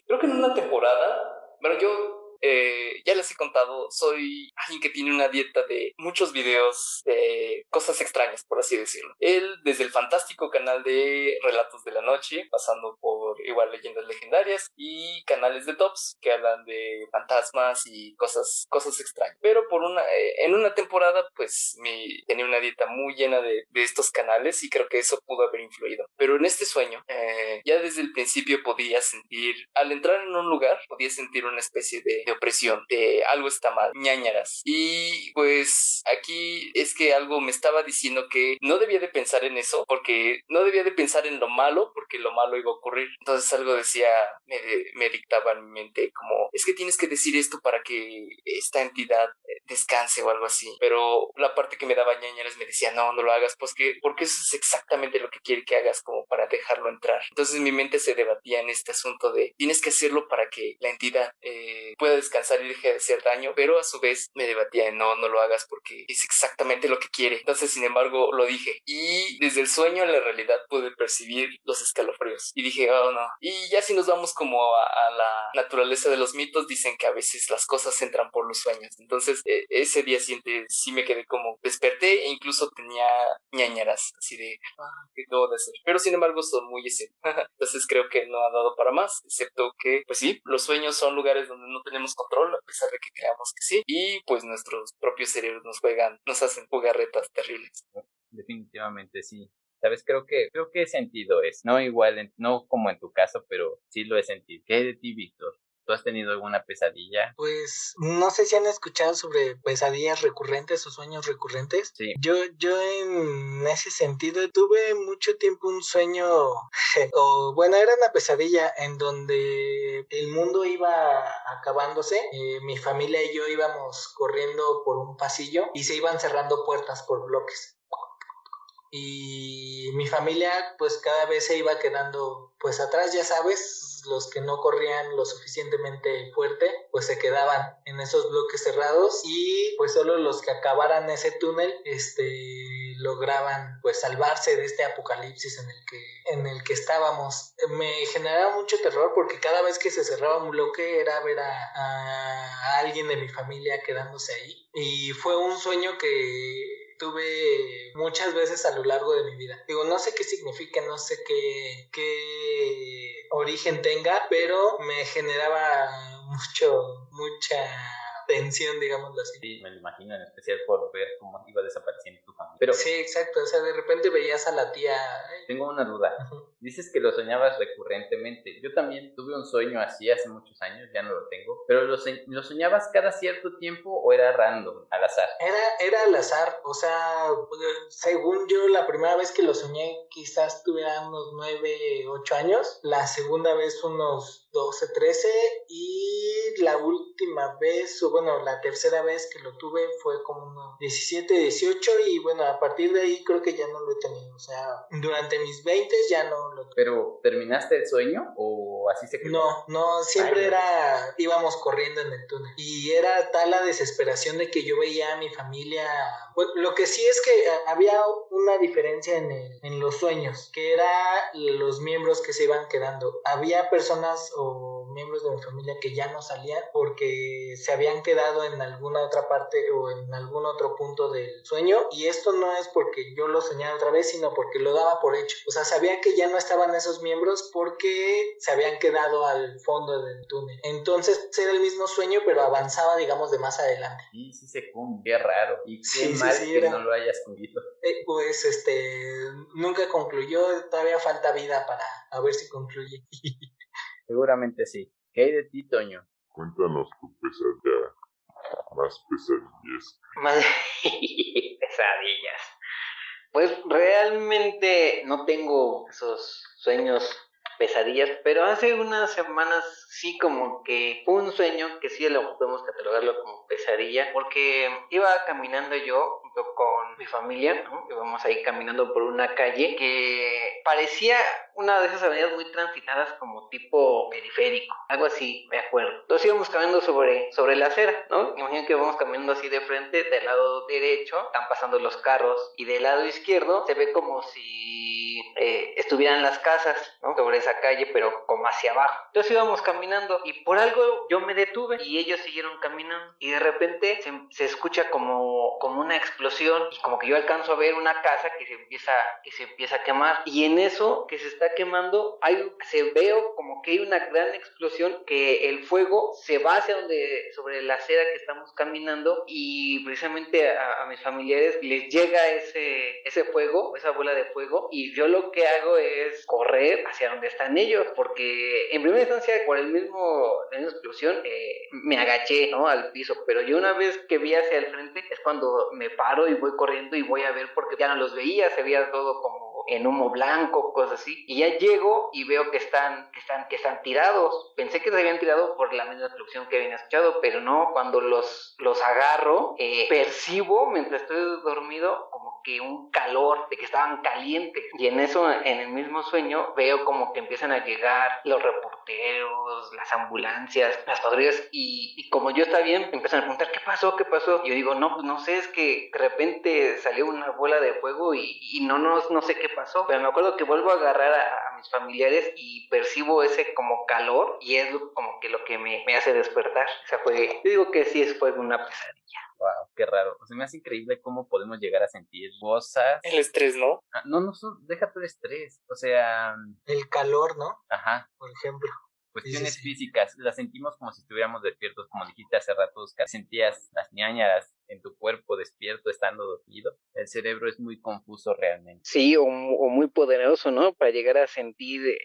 E: Creo que en una temporada, bueno, yo eh, ya les he contado, soy alguien que tiene una dieta de muchos videos de cosas extrañas, por así decirlo. Él, desde el fantástico canal de Relatos de la Noche, pasando por igual leyendas legendarias y canales de tops que hablan de fantasmas y cosas, cosas extrañas. Pero por una, eh, en una temporada, pues mi, tenía una dieta muy llena de, de, estos canales y creo que eso pudo haber influido. Pero en este sueño, eh, ya desde el principio podía sentir, al entrar en un lugar, podía sentir una especie de opresión, de algo está mal, ñañaras. Y pues aquí es que algo me estaba diciendo que no debía de pensar en eso, porque no debía de pensar en lo malo, porque lo malo iba a ocurrir. Entonces algo decía, me, me dictaba en mi mente como, es que tienes que decir esto para que esta entidad eh, descanse o algo así. Pero la parte que me daba ñañaras me decía, no, no lo hagas, pues que, porque eso es exactamente lo que quiere que hagas como para dejarlo entrar. Entonces mi mente se debatía en este asunto de, tienes que hacerlo para que la entidad eh, pueda descansar y deje de daño, pero a su vez me debatía no, no lo hagas porque es exactamente lo que quiere. Entonces, sin embargo, lo dije. Y desde el sueño a la realidad pude percibir los escalofríos. Y dije, oh no. Y ya si nos vamos como a, la naturaleza de los mitos, dicen que a veces las cosas entran por los sueños. Entonces, e, ese día siguiente sí me quedé como desperté e incluso tenía ñañaras, así de, ah, ¿qué debo de hacer? Pero sin embargo, son muy ese. Entonces, creo que no ha dado para más, excepto que, pues sí, los sueños son lugares donde no tenemos control, a pesar de que creamos que sí. Y pues nuestros propios cerebros nos juegan, nos hacen jugarretas terribles.
D: Definitivamente sí. ¿Sabes? Creo que, creo que he sentido eso. No igual, no como en tu caso, pero sí lo he sentido. ¿Qué de ti, Víctor? ¿Tú has tenido alguna pesadilla?
C: Pues no sé si han escuchado sobre pesadillas recurrentes o sueños recurrentes.
D: Sí.
C: Yo, yo en ese sentido tuve mucho tiempo un sueño, o bueno, era una pesadilla en donde el mundo iba acabándose. Eh, mi familia y yo íbamos corriendo por un pasillo y se iban cerrando puertas por bloques y mi familia pues cada vez se iba quedando pues atrás ya sabes los que no corrían lo suficientemente fuerte pues se quedaban en esos bloques cerrados y pues solo los que acabaran ese túnel este lograban pues salvarse de este apocalipsis en el que en el que estábamos me generaba mucho terror porque cada vez que se cerraba un bloque era ver a, alguien de mi familia quedándose ahí y fue un sueño que tuve muchas veces a lo largo de mi vida. Digo, no sé qué significa, no sé qué, qué origen tenga, pero me generaba mucho, mucha tensión, digámoslo así.
D: Sí, me lo imagino, en especial por ver cómo iba desapareciendo tu familia. Pero,
C: sí, exacto, o sea, de repente veías a la tía.
D: Tengo una duda. Dices que lo soñabas recurrentemente. Yo también tuve un sueño así hace muchos años, ya no lo tengo. Pero ¿lo, lo soñabas cada cierto tiempo o era random, al azar?
C: Era, era al azar, o sea, según yo, la primera vez que lo soñé quizás tuviera unos 9, 8 años. La segunda vez unos 12, 13 y la última vez, o bueno, la tercera vez que lo tuve fue como unos 17, 18 y bueno, a partir de ahí creo que ya no lo he tenido, o sea, durante mis 20 ya no lo tuve.
D: ¿Pero terminaste el sueño o así se quedó?
C: No, no, siempre era, íbamos corriendo en el túnel y era tal la desesperación de que yo veía a mi familia, lo que sí es que eh, había una diferencia en, en los sueños, que era los miembros que se iban quedando. Había personas o miembros de mi familia que ya no salían porque se habían quedado en alguna otra parte o en algún otro punto del sueño. Y esto no es porque yo lo soñara otra vez sino porque lo daba por hecho. O sea sabía que ya no estaban esos miembros porque se habían quedado al fondo del túnel. Entonces era el mismo sueño pero avanzaba digamos de más adelante.
D: Sí sí se qué raro. Y qué mal que no lo hayas concluido
C: eh, pues este nunca concluyó. Todavía falta vida para a ver si concluye
D: Seguramente sí. ¿Qué hay de ti, Toño?
B: Cuéntanos tu pesadilla. Más pesadillas.
A: Más pesadillas. Pues realmente no tengo esos sueños pesadillas, pero hace unas semanas sí como que un sueño que sí lo podemos catalogarlo como pesadilla, porque iba caminando yo junto con mi familia, ¿no? íbamos ahí caminando por una calle que parecía una de esas avenidas muy transitadas como tipo periférico, algo así, me acuerdo. Entonces íbamos caminando sobre, sobre la acera, ¿no? Imaginen que vamos caminando así de frente, del lado derecho están pasando los carros y del lado izquierdo se ve como si eh, estuvieran las casas, ¿no? Sobre esa calle, pero como hacia abajo. Entonces íbamos caminando y por algo yo me detuve y ellos siguieron caminando y de repente se, se escucha como, como una explosión y como que yo alcanzo a ver una casa que se empieza, que se empieza a quemar y en eso que se está quemando hay, se veo como que hay una gran explosión que el fuego se va hacia donde, sobre la acera que estamos caminando y precisamente a, a mis familiares les llega ese, ese fuego, esa bola de fuego y yo lo que hago es correr hacia donde están ellos, porque en primera instancia por el mismo, la misma explosión eh, me agaché ¿no? al piso, pero yo una vez que vi hacia el frente es cuando me paro y voy corriendo y voy a ver porque ya no los veía, se veía todo como en humo blanco, cosas así. Y ya llego y veo que están, que están, que están tirados. Pensé que se habían tirado por la misma explosión que habían escuchado, pero no, cuando los, los agarro, eh, percibo mientras estoy dormido como que un calor, de que estaban calientes. Y en eso, en el mismo sueño, veo como que empiezan a llegar los reporteros, las ambulancias, las patrullas, y, como yo estaba bien, empiezan a preguntar, ¿qué pasó? ¿Qué pasó? Y yo digo, no, pues no sé, es que de repente salió una bola de fuego y, no, no, no sé qué pasó. Pero me acuerdo que vuelvo a agarrar a, mis familiares y percibo ese como calor y es como que lo que me, me hace despertar. O sea, fue, yo digo que sí, fue una pesadilla.
D: Wow, qué raro. O sea, me hace increíble cómo podemos llegar a sentir cosas.
E: El estrés, ¿no?
D: Ah, no, no, deja el estrés. O sea.
C: El calor, ¿no?
D: Ajá.
C: Por ejemplo.
D: Cuestiones físicas, las sentimos como si estuviéramos despiertos, como dijiste hace rato, sentías las ñañaras en tu cuerpo despierto estando dormido. El cerebro es muy confuso realmente.
A: Sí, o, o muy poderoso, ¿no? Para llegar a sentir eh,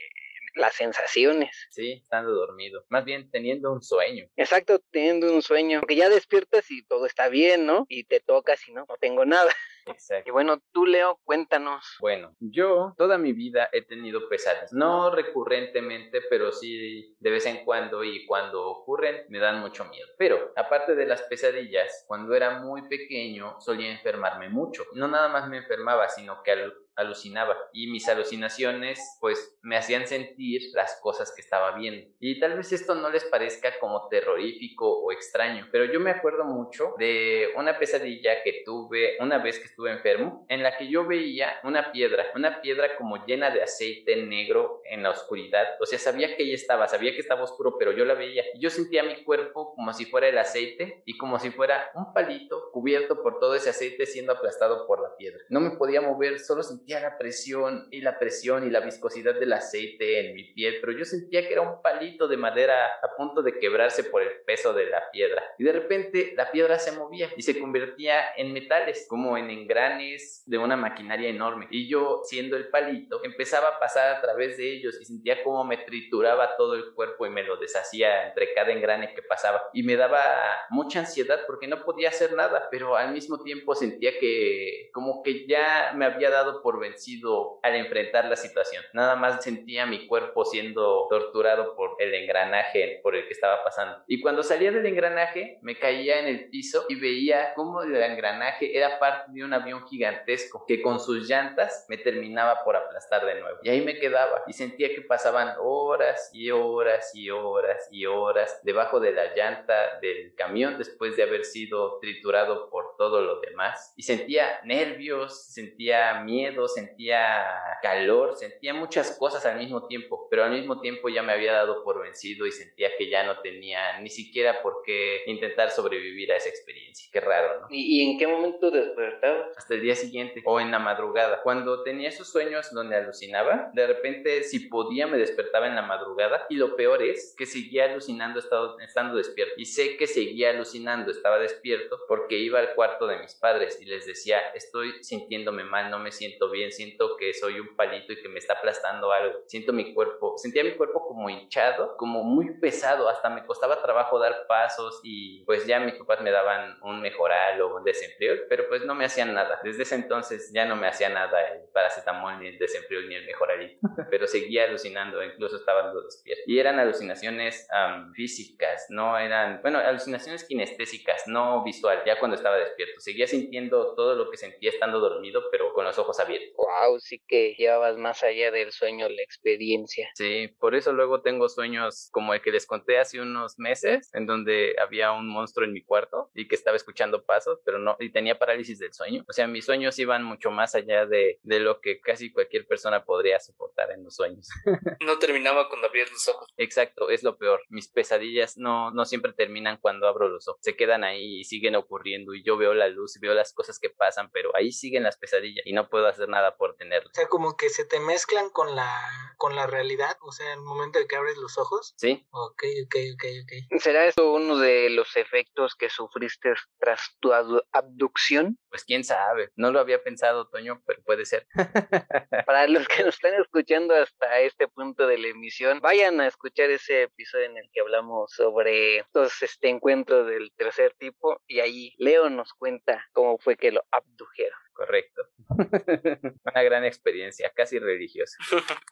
A: las sensaciones.
D: Sí, estando dormido. Más bien teniendo un sueño.
A: Exacto, teniendo un sueño. Porque ya despiertas y todo está bien, ¿no? Y te tocas y no, no tengo nada.
D: Exacto.
A: Y bueno, tú Leo, cuéntanos.
D: Bueno, yo toda mi vida he tenido pesadillas. No recurrentemente, pero sí de vez en cuando y cuando ocurren me dan mucho miedo. Pero aparte de las pesadillas, cuando era muy pequeño solía enfermarme mucho. No nada más me enfermaba, sino que al alucinaba. Y mis alucinaciones pues me hacían sentir las cosas que estaba viendo. Y tal vez esto no les parezca como terrorífico o extraño pero yo me acuerdo mucho de una pesadilla que tuve una vez que estuve enfermo en la que yo veía una piedra una piedra como llena de aceite negro en la oscuridad. O sea sabía que ella estaba sabía que estaba oscuro pero yo la veía. Y yo sentía mi cuerpo como si fuera el aceite y como si fuera un palito cubierto por todo ese aceite siendo aplastado por la piedra. No me podía mover solo sentía sentía la presión y la presión y la viscosidad del aceite en mi piel, pero yo sentía que era un palito de madera a punto de quebrarse por el peso de la piedra. Y de repente la piedra se movía y se convertía en metales, como en engranes de una maquinaria enorme. Y yo, siendo el palito, empezaba a pasar a través de ellos y sentía como me trituraba todo el cuerpo y me lo deshacía entre cada engrane que pasaba. Y me daba mucha ansiedad porque no podía hacer nada, pero al mismo tiempo sentía que como que ya me había dado por vencido al enfrentar la situación. Nada más sentía mi cuerpo siendo torturado por el engranaje por el que estaba pasando. Y cuando salía del engranaje, me caía en el piso y veía cómo el engranaje era parte de un avión gigantesco que con sus llantas me terminaba por aplastar de nuevo. Y ahí me quedaba y sentía que pasaban horas y horas y horas y horas debajo de la llanta del camión después de haber sido triturado por todo lo demás. Y sentía nervios, sentía miedo, sentía calor, sentía muchas cosas al mismo tiempo, pero al mismo tiempo ya me había dado por vencido y sentía que ya no tenía ni siquiera por qué intentar sobrevivir a esa experiencia. Qué raro, ¿no?
A: ¿Y, en qué momento despertaba?
D: Hasta el día siguiente o en la madrugada. Cuando tenía esos sueños donde alucinaba, de repente si podía me despertaba en la madrugada y lo peor es que seguía alucinando estando, estando despierto. Y sé que seguía alucinando, estaba despierto porque iba al cuarto de mis padres y les decía, estoy sintiéndome mal, no me siento bien, siento que soy un palito y que me está aplastando algo. Siento mi cuerpo, sentía mi cuerpo como hinchado, como muy pesado, hasta me costaba trabajo dar pasos y pues ya mis papás me daban un mejoral o un desempleo, pero pues no me hacían nada. Desde ese entonces ya no me hacía nada el paracetamol, ni el desempleo, ni el mejoralito, pero seguía alucinando, incluso estaba despierto. Y eran alucinaciones físicas, no eran, bueno, alucinaciones kinestésica, no visual, ya cuando estaba despierto. Seguía sintiendo todo lo que sentía estando dormido, pero con los ojos abiertos.
A: Wow, sí que llevabas más allá del sueño la experiencia.
D: Sí, por eso luego tengo sueños como el que les conté hace unos meses, en donde había un monstruo en mi cuarto y que estaba escuchando pasos, pero no, y tenía parálisis del sueño. O sea, mis sueños iban mucho más allá de, de lo que casi cualquier persona podría soportar en los sueños.
E: no terminaba cuando abrías los ojos.
D: Exacto, es lo peor. Mis pesadillas no, no siempre terminan cuando abro los ojos. Se quedan ahí y siguen ocurriendo y yo veo la luz y veo las cosas que pasan, pero ahí siguen las pesadillas y no puedo hacer nada por tenerlo.
C: O sea, como que se te mezclan con la, con la realidad, o sea, en el momento de que abres los ojos.
D: Sí.
C: Ok, ok, ok, ok.
A: ¿Será eso uno de los efectos que sufriste tras tu abducción?
D: Pues quién sabe, no lo había pensado, Toño, pero puede ser.
A: Para los que nos están escuchando hasta este punto de la emisión, vayan a escuchar ese episodio en el que hablamos sobre estos este, encuentros del tercer tipo y ahí Leo nos cuenta cómo fue que lo abdujeron.
D: Correcto. Una gran experiencia casi religiosa.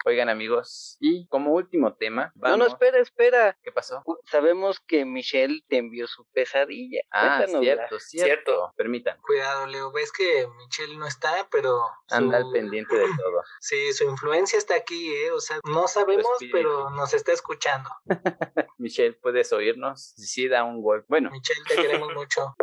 D: Oigan amigos, y como último tema,
A: No, no, espera, espera.
D: ¿Qué pasó?
A: Sabemos que Michelle te envió su pesadilla.
D: Ah, cierto, cierto, Permitan.
C: Cuidado, Leo, ves que Michelle no está, pero...
D: Anda al pendiente de todo.
C: sí, su influencia está aquí, ¿eh? O sea, no sabemos, pero nos está escuchando.
D: Michelle, ¿puedes oírnos? Sí, da un gol. Bueno.
C: Michelle, te queremos mucho.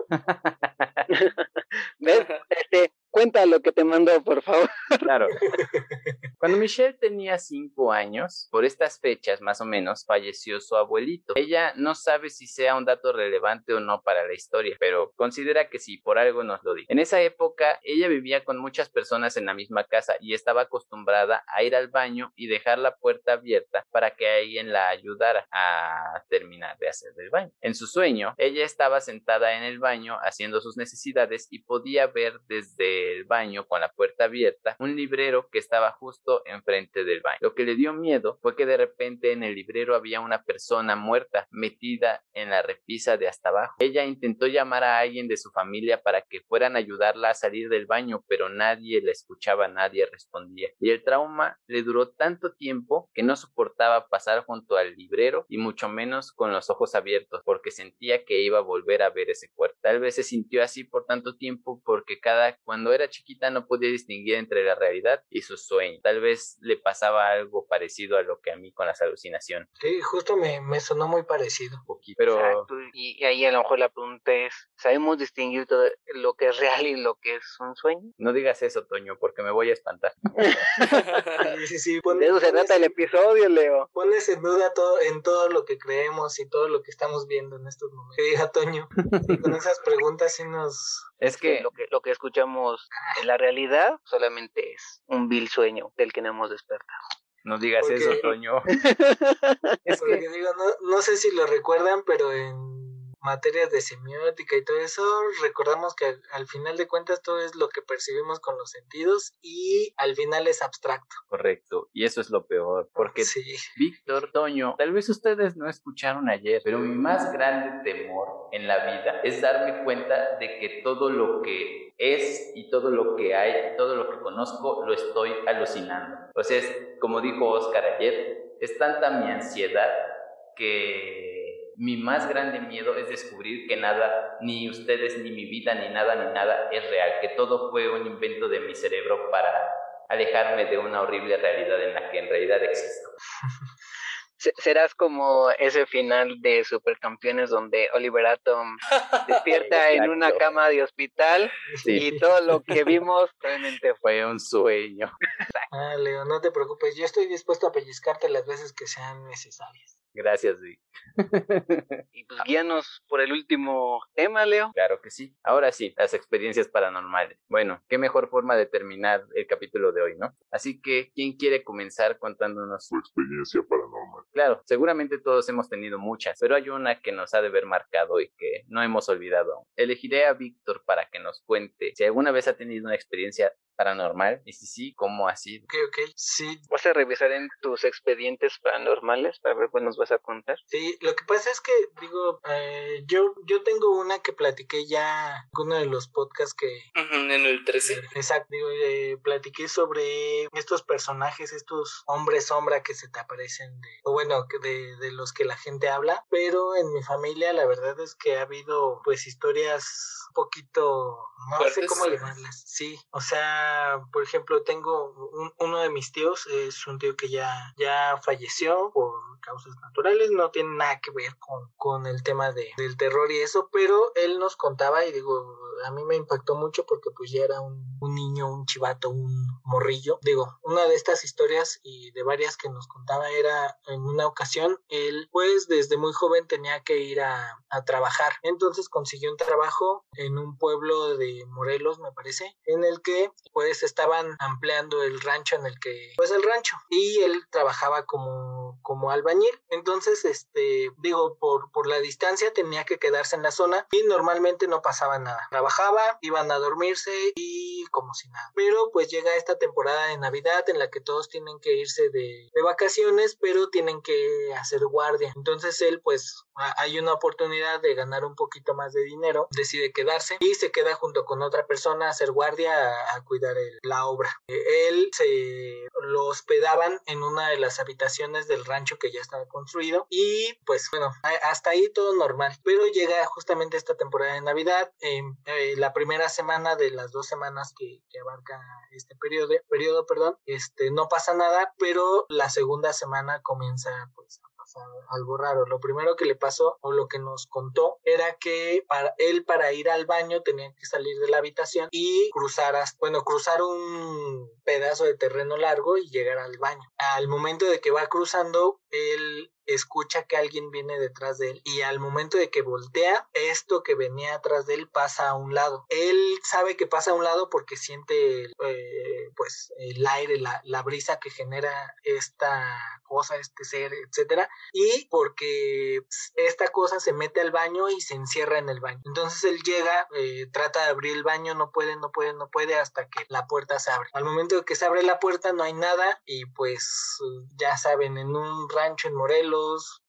A: ¿Ves? Este, cuenta lo que te mandó, por favor.
D: Claro. Cuando Michelle tenía cinco años, por estas fechas más o menos, falleció su abuelito. Ella no sabe si sea un dato relevante o no para la historia, pero considera que sí, por algo nos lo dice. En esa época, ella vivía con muchas personas en la misma casa y estaba acostumbrada a ir al baño y dejar la puerta abierta para que alguien la ayudara a terminar de hacer el baño. En su sueño, ella estaba sentada en el baño haciendo sus necesidades y podía ver desde el baño con la puerta abierta un librero que estaba justo enfrente del baño. Lo que le dio miedo fue que de repente en el librero había una persona muerta metida en la repisa de hasta abajo. Ella intentó llamar a alguien de su familia para que fueran a ayudarla a salir del baño, pero nadie la escuchaba, nadie respondía. Y el trauma le duró tanto tiempo que no soportaba pasar junto al librero y mucho menos con los ojos abiertos porque sentía que iba a volver a ver ese cuerpo. Tal vez se sintió así por tanto tiempo porque cada cuando era chiquita no podía distinguir entre la realidad y su sueño. Tal vez le pasaba algo parecido a lo que a mí con las alucinaciones.
C: Sí, justo me, me sonó muy parecido.
D: Un poquito, pero...
A: Y ahí a lo mejor la pregunta es, ¿sabemos distinguir todo lo que es real y lo que es un sueño?
D: No digas eso, Toño, porque me voy a espantar.
C: sí, sí, sí.
A: de eso se trata el episodio, Leo.
C: Pones en duda todo, en todo lo que creemos y todo lo que estamos viendo en estos momentos. Que diga Toño. con esas preguntas sí nos...
D: Es que
A: lo que, lo que escuchamos en la realidad solamente es un vil sueño del que no hemos despertado.
D: No digas
C: Porque-
D: eso, Toño. es que
C: digo, no, no sé si lo recuerdan, pero en materias de semiótica y todo eso, recordamos que al, al final de cuentas todo es lo que percibimos con los sentidos y al final es abstracto.
D: correcto. Y eso es lo peor. Porque
C: Sí.
D: Víctor, Toño, tal vez ustedes no escucharon ayer, pero mi más grande temor en la vida es darme cuenta de que todo lo que es y todo lo que hay, y todo lo que conozco, lo estoy alucinando. O sea, es, como dijo Oscar ayer, es tanta mi ansiedad que mi más grande miedo es descubrir que nada, ni ustedes, ni mi vida, ni nada, ni nada es real, que todo fue un invento de mi cerebro para alejarme de una horrible realidad en la que en realidad existo.
A: Se- Serás como ese final de Supercampeones donde Oliver Atom despierta en una cama de hospital
D: Sí,
A: y todo lo que vimos realmente fue
D: fue un sueño.
C: Ah, Leo, no te preocupes, yo estoy dispuesto a pellizcarte las veces que sean necesarias.
D: Gracias, Vic.
A: Y pues guíanos por el último tema, Leo.
D: Claro que sí. Ahora sí, las experiencias paranormales. Bueno, qué mejor forma de terminar el capítulo de hoy, ¿no? Así que, ¿quién quiere comenzar contándonos?
B: Su experiencia paranormal.
D: Claro, seguramente todos hemos tenido muchas, pero hay una que nos ha de ver marcado y que no hemos olvidado aún. Elegiré a Víctor para que nos cuente si alguna vez ha tenido una experiencia paranormal y si sí, cómo ha sido.
C: Ok, ok, sí,
A: ¿Vas a revisar en tus expedientes paranormales para ver qué nos vas a contar?
C: Sí, lo que pasa es que, digo, eh, yo, yo tengo una que platiqué ya en uno de los podcasts que,
E: en el 13.
C: exacto, digo, eh, platiqué sobre estos personajes, estos hombres sombra que se te aparecen, de, o bueno, de, de los que la gente habla, pero en mi familia la verdad es que ha habido pues historias un poquito, no sé cómo llamarlas, sí, o sea, por ejemplo, tengo un- uno de mis tíos, es un tío que ya, ya falleció por causas naturales, no tiene nada que ver con, con el tema de, del terror y eso, pero él nos contaba y digo, a mí me impactó mucho porque pues ya era un, un niño, un chivato, un morrillo. Digo, una de estas historias y de varias que nos contaba era en una ocasión, él pues desde muy joven tenía que ir a, a trabajar. Entonces consiguió un trabajo en un pueblo de Morelos, me parece, en el que pues estaban ampliando el rancho en el que, pues el rancho, y él trabajaba como, como albañil. Entonces, este, digo, por, por la distancia tenía que quedarse en la zona y normalmente no pasaba nada. Trabajaba, iban a dormirse y como si nada. Pero pues llega esta temporada de Navidad en la que todos tienen que irse de, de vacaciones, pero tienen que hacer guardia. Entonces él pues hay una oportunidad de ganar un poquito más de dinero, decide quedarse y se queda junto con otra persona a hacer guardia a, cuidar la obra. Él se lo hospedaban en una de las habitaciones del rancho que ya estaba construido y pues bueno, hasta ahí todo normal. Pero llega justamente esta temporada de Navidad, en eh, la primera semana de las dos semanas que, que abarca este periodo, periodo, perdón, este no pasa nada, pero la segunda semana comienza pues algo raro. Lo primero que le pasó o lo que nos contó era que para él para ir al baño tenía que salir de la habitación y cruzar, bueno, cruzar un pedazo de terreno largo y llegar al baño. Al momento de que va cruzando, él escucha que alguien viene detrás de él y al momento de que voltea, esto que venía atrás de él pasa a un lado. Él sabe que pasa a un lado porque siente eh, pues el aire, la, la, brisa que genera esta cosa, este ser, etcétera, y porque esta cosa se mete al baño y se encierra en el baño. Entonces él llega, eh, trata de abrir el baño, no puede, no puede, no puede hasta que la puerta se abre. Al momento de que se abre la puerta no hay nada y pues ya saben, en un rancho en Morelos,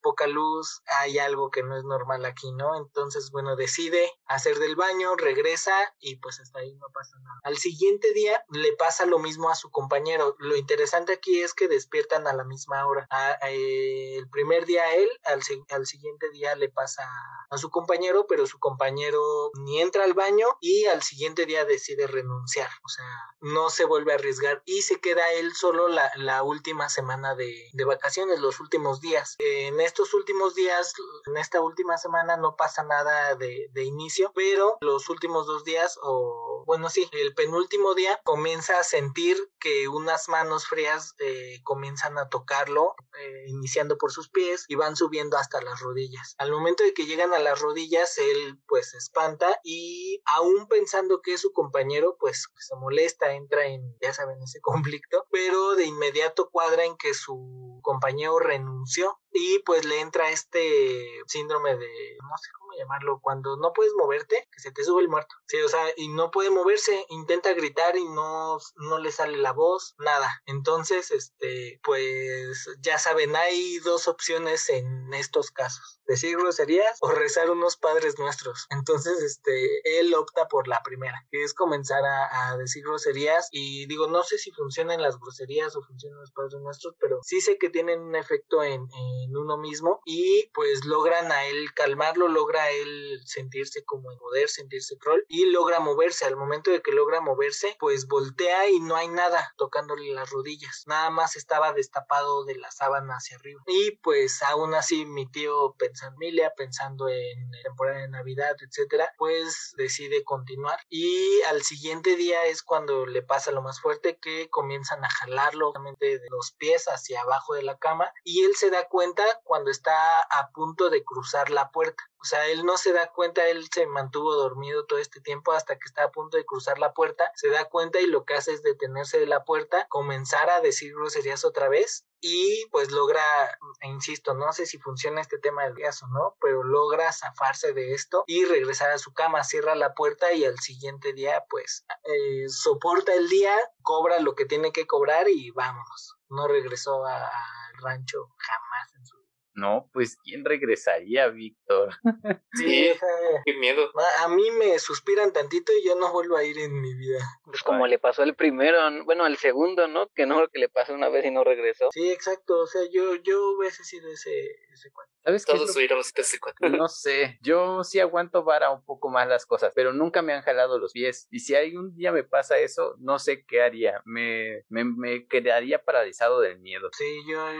C: poca luz, hay algo que no es normal aquí, ¿no? Entonces, bueno, decide hacer del baño, regresa y pues hasta ahí no pasa nada. Al siguiente día le pasa lo mismo a su compañero. Lo interesante aquí es que despiertan a la misma hora. El primer día a él, al, al siguiente día le pasa a su compañero, pero su compañero ni entra al baño y al siguiente día decide renunciar. O sea, no se vuelve a arriesgar y se queda él solo la, la última semana de, de vacaciones, los últimos días. En estos últimos días, en esta última semana no pasa nada de, inicio, pero los últimos dos días o bueno sí, el penúltimo día comienza a sentir que unas manos frías eh, comienzan a tocarlo, eh, iniciando por sus pies y van subiendo hasta las rodillas. Al momento de que llegan a las rodillas, él pues se espanta y aún pensando que es su compañero, pues se molesta, entra en, ya saben, ese conflicto, pero de inmediato cuadra en que su compañero renunció y pues le entra este síndrome de, no sé cómo llamarlo, cuando no puedes moverte, que se te sube el muerto. Sí, o sea, y no puede moverse, intenta gritar y no, no le sale la voz, nada. Entonces, este, pues ya saben, hay dos opciones en estos casos, decir groserías o rezar unos padres nuestros. Entonces, este, él opta por la primera, que es comenzar a, decir groserías y digo, no sé si funcionan las groserías o funcionan los padres nuestros, pero sí sé que tienen un efecto en en uno mismo y pues logran a él calmarlo, logra él sentirse como en poder, sentirse troll y logra moverse. Al momento de que logra moverse, pues voltea y no hay nada tocándole las rodillas. Nada más estaba destapado de la sábana hacia arriba. Y pues aún así mi tío pensando en familia, pensando en temporada de Navidad, etcétera, pues decide continuar. Y al siguiente día es cuando le pasa lo más fuerte que comienzan a jalarlo de los pies hacia abajo de la cama y él se da cuenta cuando está a punto de cruzar la puerta. O sea, él no se da cuenta, él se mantuvo dormido todo este tiempo hasta que está a punto de cruzar la puerta, se da cuenta y lo que hace es detenerse de la puerta, comenzar a decir groserías otra vez y pues logra, e insisto, no sé si funciona este tema del gas o no, pero logra zafarse de esto y regresar a su cama, cierra la puerta y al siguiente día pues eh, soporta el día, cobra lo que tiene que cobrar y vámonos. No regresó al rancho jamás
D: no, pues ¿quién regresaría, Víctor?
E: Sí, qué miedo.
C: A mí me suspiran tantito y yo no vuelvo a ir en mi vida.
A: Pues como le pasó al primero, bueno, al segundo, ¿no? Que no, que le pasó una vez y no regresó.
C: Sí, exacto. O sea, yo, yo hubiese sido ese, ese cuento.
E: ¿Sabes Todos hubiéramos ese cuento.
D: No sé, yo sí aguanto vara un poco más las cosas, pero nunca me han jalado los pies. Y si algún día me pasa eso, no sé qué haría. Me, me, me quedaría paralizado del miedo.
C: Sí, yo...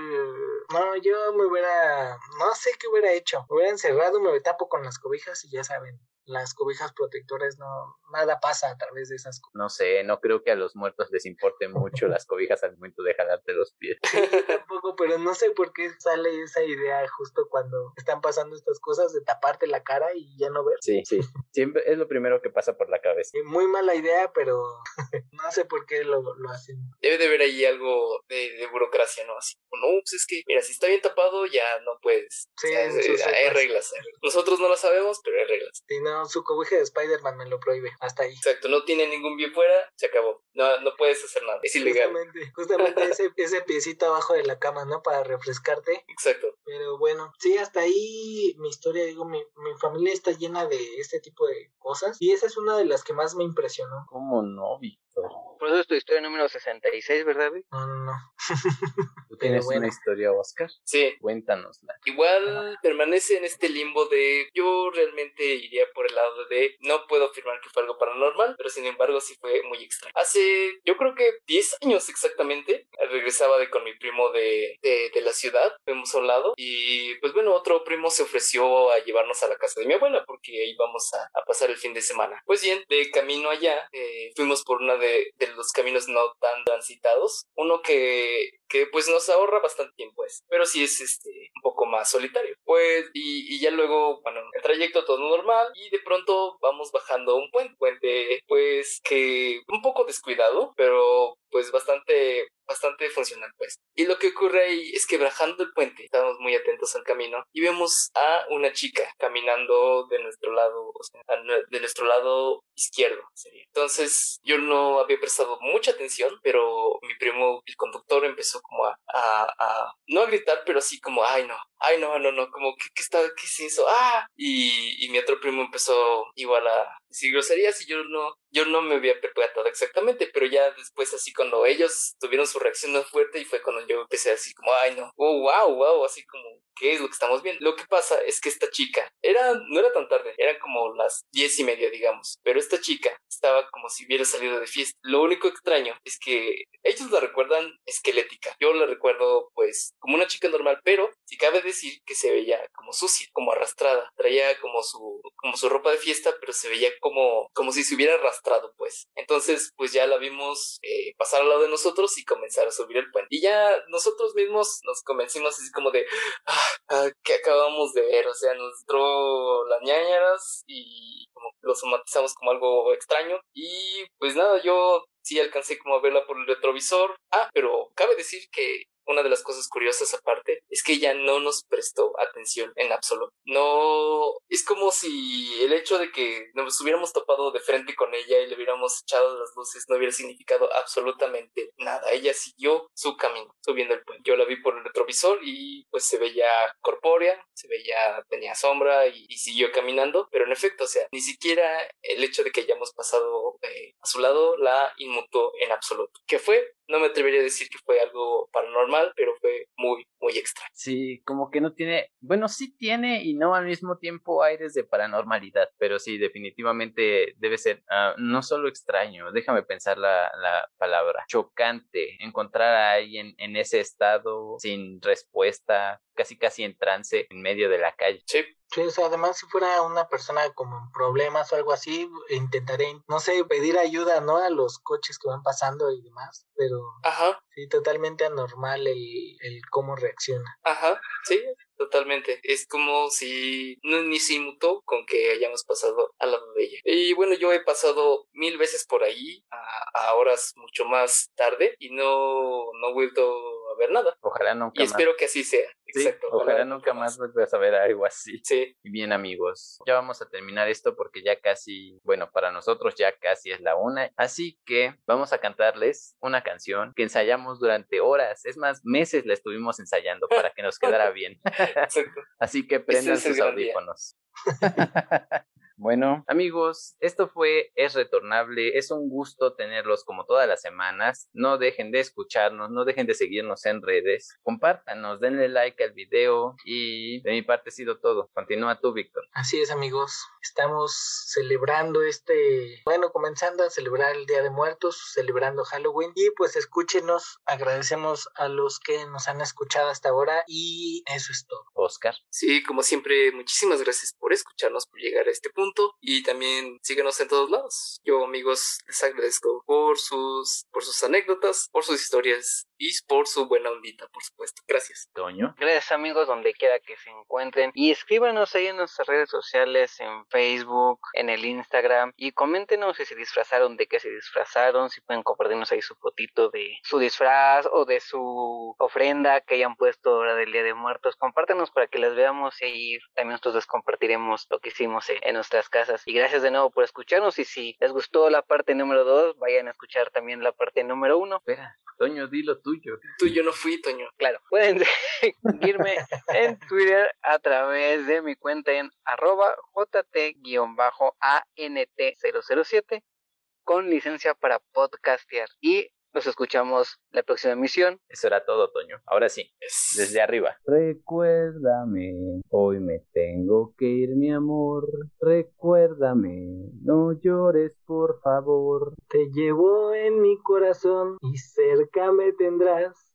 C: No, yo me hubiera no sé qué hubiera hecho. Me hubiera encerrado, me tapo con las cobijas y ya saben, las cobijas protectoras no, nada pasa a través de esas
D: cobijas. No sé, no creo que a los muertos les importe mucho las cobijas al momento de jalarte los pies.
C: tampoco, pero no sé por qué sale esa idea justo cuando están pasando estas cosas de taparte la cara y ya no ver.
D: Sí, sí, siempre es lo primero que pasa por la cabeza.
C: muy mala idea, pero no sé por qué lo, lo hacen.
E: Debe de haber ahí algo de, de burocracia, ¿no? Así, no, pues es que, mira, si está bien tapado, ya no puedes.
C: Sí,
E: O sea,
C: en
E: es-
C: sus
E: hay
C: reglas.
E: reglas, hay reglas. Nosotros no lo sabemos, pero hay reglas.
C: Si no, su cobija de Spider-Man me lo prohíbe. Hasta ahí.
E: Exacto, no tiene ningún bien fuera, se acabó. No, no puedes hacer nada, es ilegal.
C: Justamente, justamente ese, ese piecito abajo de la cama, ¿no? Para refrescarte.
E: Exacto.
C: Pero bueno, sí, hasta ahí mi historia, digo, mi, mi familia está llena de este tipo de cosas. Y esa es una de las que más me impresionó.
D: ¿Cómo no, Víctor?
A: Por eso es tu historia número 66, ¿verdad, Vic?
C: No, no, no.
D: ¿Tú tienes
C: bueno.
D: una historia, Oscar?
E: Sí,
D: Cuéntanosla.
E: Igual permanece en este limbo de yo realmente iría por el lado de no puedo afirmar que fue algo paranormal, pero sin embargo sí fue muy extraño. Hace yo creo que 10 años exactamente regresaba de con mi primo de, de, de la ciudad, fuimos a un lado y pues bueno, otro primo se ofreció a llevarnos a la casa de mi abuela porque ahí vamos a, a pasar el fin de semana. Pues bien, de camino allá eh, fuimos por una de, de los caminos no tan transitados, uno que, que pues nos ahorra bastante tiempo, pues, pero sí es este un poco más solitario. Pues, y, y ya luego, bueno, el trayecto todo normal y de pronto vamos bajando un puente, puente pues que un poco descuidado, pero pues bastante bastante funcional pues y lo que ocurre ahí es que bajando el puente estábamos muy atentos al camino y vemos a una chica caminando de nuestro lado o sea, de nuestro lado izquierdo entonces yo no había prestado mucha atención pero mi primo el conductor empezó como a, a, no a gritar pero así como ay no ay no no no como qué, qué está qué es eso ah y, y mi otro primo empezó igual a decir groserías y yo no yo no me había percatado exactamente, pero ya después así cuando ellos tuvieron su reacción más fuerte y fue cuando yo empecé así como, ay no, oh, wow, wow, así como, ¿qué es lo que estamos viendo? Lo que pasa es que esta chica, era, no era tan tarde, eran como las diez y media, digamos, pero esta chica estaba como si hubiera salido de fiesta. Lo único extraño es que ellos la recuerdan esquelética, yo la recuerdo pues como una chica normal, pero si cabe decir que se veía como sucia, como arrastrada, traía como su, como su ropa de fiesta, pero se veía como, como si se hubiera arrastrado, pues. Entonces, pues ya la vimos eh, pasar al lado de nosotros y comenzar a subir el puente. Y ya nosotros mismos nos convencimos así como de, ah, ah, que acabamos de ver, o sea, nos entró las ñañaras y como lo somatizamos como algo extraño. Y pues nada, yo sí alcancé como a verla por el retrovisor. Ah, pero cabe decir que una de las cosas curiosas aparte es que ella no nos prestó atención en absoluto. No, es como si el hecho de que nos hubiéramos topado de frente con ella y le hubiéramos echado las luces no hubiera significado absolutamente nada. Ella siguió su camino, subiendo el puente. Yo la vi por el retrovisor y pues se veía corpórea, se veía, tenía sombra y, siguió caminando, pero en efecto, o sea, ni siquiera el hecho de que hayamos pasado eh, a su lado la inmutó en absoluto. ¿Qué fue? No me atrevería a decir que fue algo paranormal, pero fue muy, muy extraño.
D: Sí, como que no tiene, bueno, sí tiene y no al mismo tiempo aires de paranormalidad, pero sí, definitivamente debe ser ah, no solo extraño, déjame pensar la, la palabra, chocante, encontrar a alguien en ese estado sin respuesta, casi casi en trance en medio de la calle.
E: Sí,
C: Sí, o sea, además si fuera una persona como en problemas o algo así, intentaré, no sé, pedir ayuda, ¿no? A los coches que van pasando y demás, pero
E: ajá,
C: sí, totalmente anormal el, el cómo reacciona.
E: ajá, sí, totalmente. Es como si no, ni se inmutó con que hayamos pasado al lado de ella. Y bueno, yo he pasado mil veces por ahí a, a horas mucho más tarde y no, no he vuelto ver nada.
D: Ojalá nunca
E: Y
D: más.
E: espero que así sea.
D: Sí,
E: Exacto.
D: ojalá nunca más vuelvas a ver algo así.
E: Sí,
D: Y bien amigos, ya vamos a terminar esto porque ya casi, bueno, para nosotros ya casi es la una. Así que vamos a cantarles una canción que ensayamos durante horas, es más, meses la estuvimos ensayando para que nos quedara bien.
E: exacto.
D: Así que prendan
E: es
D: sus audífonos. Bueno, amigos, esto fue Es Retornable. Es un gusto tenerlos como todas las semanas. No dejen de escucharnos, no dejen de seguirnos en redes. Compártanos, denle like al video y de mi parte ha sido todo. Continúa tú, Víctor.
C: Así es, amigos. Estamos celebrando este, bueno, comenzando a celebrar el Día de Muertos, celebrando Halloween. Y pues escúchenos, agradecemos a los que nos han escuchado hasta ahora y eso es todo.
D: Oscar.
E: Sí, como siempre, muchísimas gracias por escucharnos, por llegar a este punto y también síguenos en todos lados. Yo, amigos, les agradezco por sus, por sus anécdotas, por sus historias y por su buena ondita, por supuesto. Gracias.
D: Toño.
A: Gracias amigos donde quiera que se encuentren y escríbanos ahí en nuestras redes sociales, en Facebook, en el Instagram y coméntenos si se disfrazaron, de qué se disfrazaron, si pueden compartirnos ahí su fotito de su disfraz o de su ofrenda que hayan puesto ahora del Día de Muertos. Compártenos para que las veamos y ahí también nosotros les compartiremos lo que hicimos en nuestras casas. Y gracias de nuevo por escucharnos y si les gustó la parte número 2, vayan a escuchar también la parte número 1.
D: Espera, Toño, di lo tuyo.
E: Tú yo no fui, Toño.
A: Claro, pueden seguirme en Twitter a través de mi cuenta en arroba jt-ant007 con licencia para podcastear. Y nos escuchamos la próxima emisión.
D: Eso era todo, Toño. Ahora sí, desde arriba. Recuérdame, hoy me tengo que ir, mi amor. Recuérdame, no llores, por favor.
C: Te llevo en mi corazón y cerca me tendrás.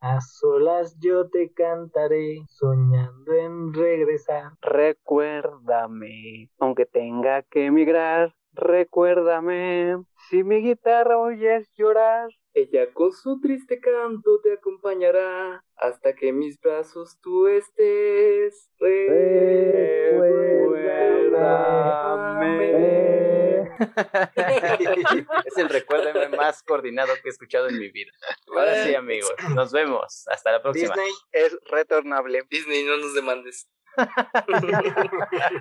C: A solas yo te cantaré, soñando en regresar.
A: Recuérdame, aunque tenga que emigrar. Recuérdame, si mi guitarra oyes llorar.
E: Ella con su triste canto te acompañará hasta que en mis brazos tú estés.
D: Recuérdame. es el recuérdame más coordinado que he escuchado en mi vida. Ahora sí, amigos, nos vemos. Hasta la próxima.
A: Disney es retornable.
E: Disney, no nos demandes.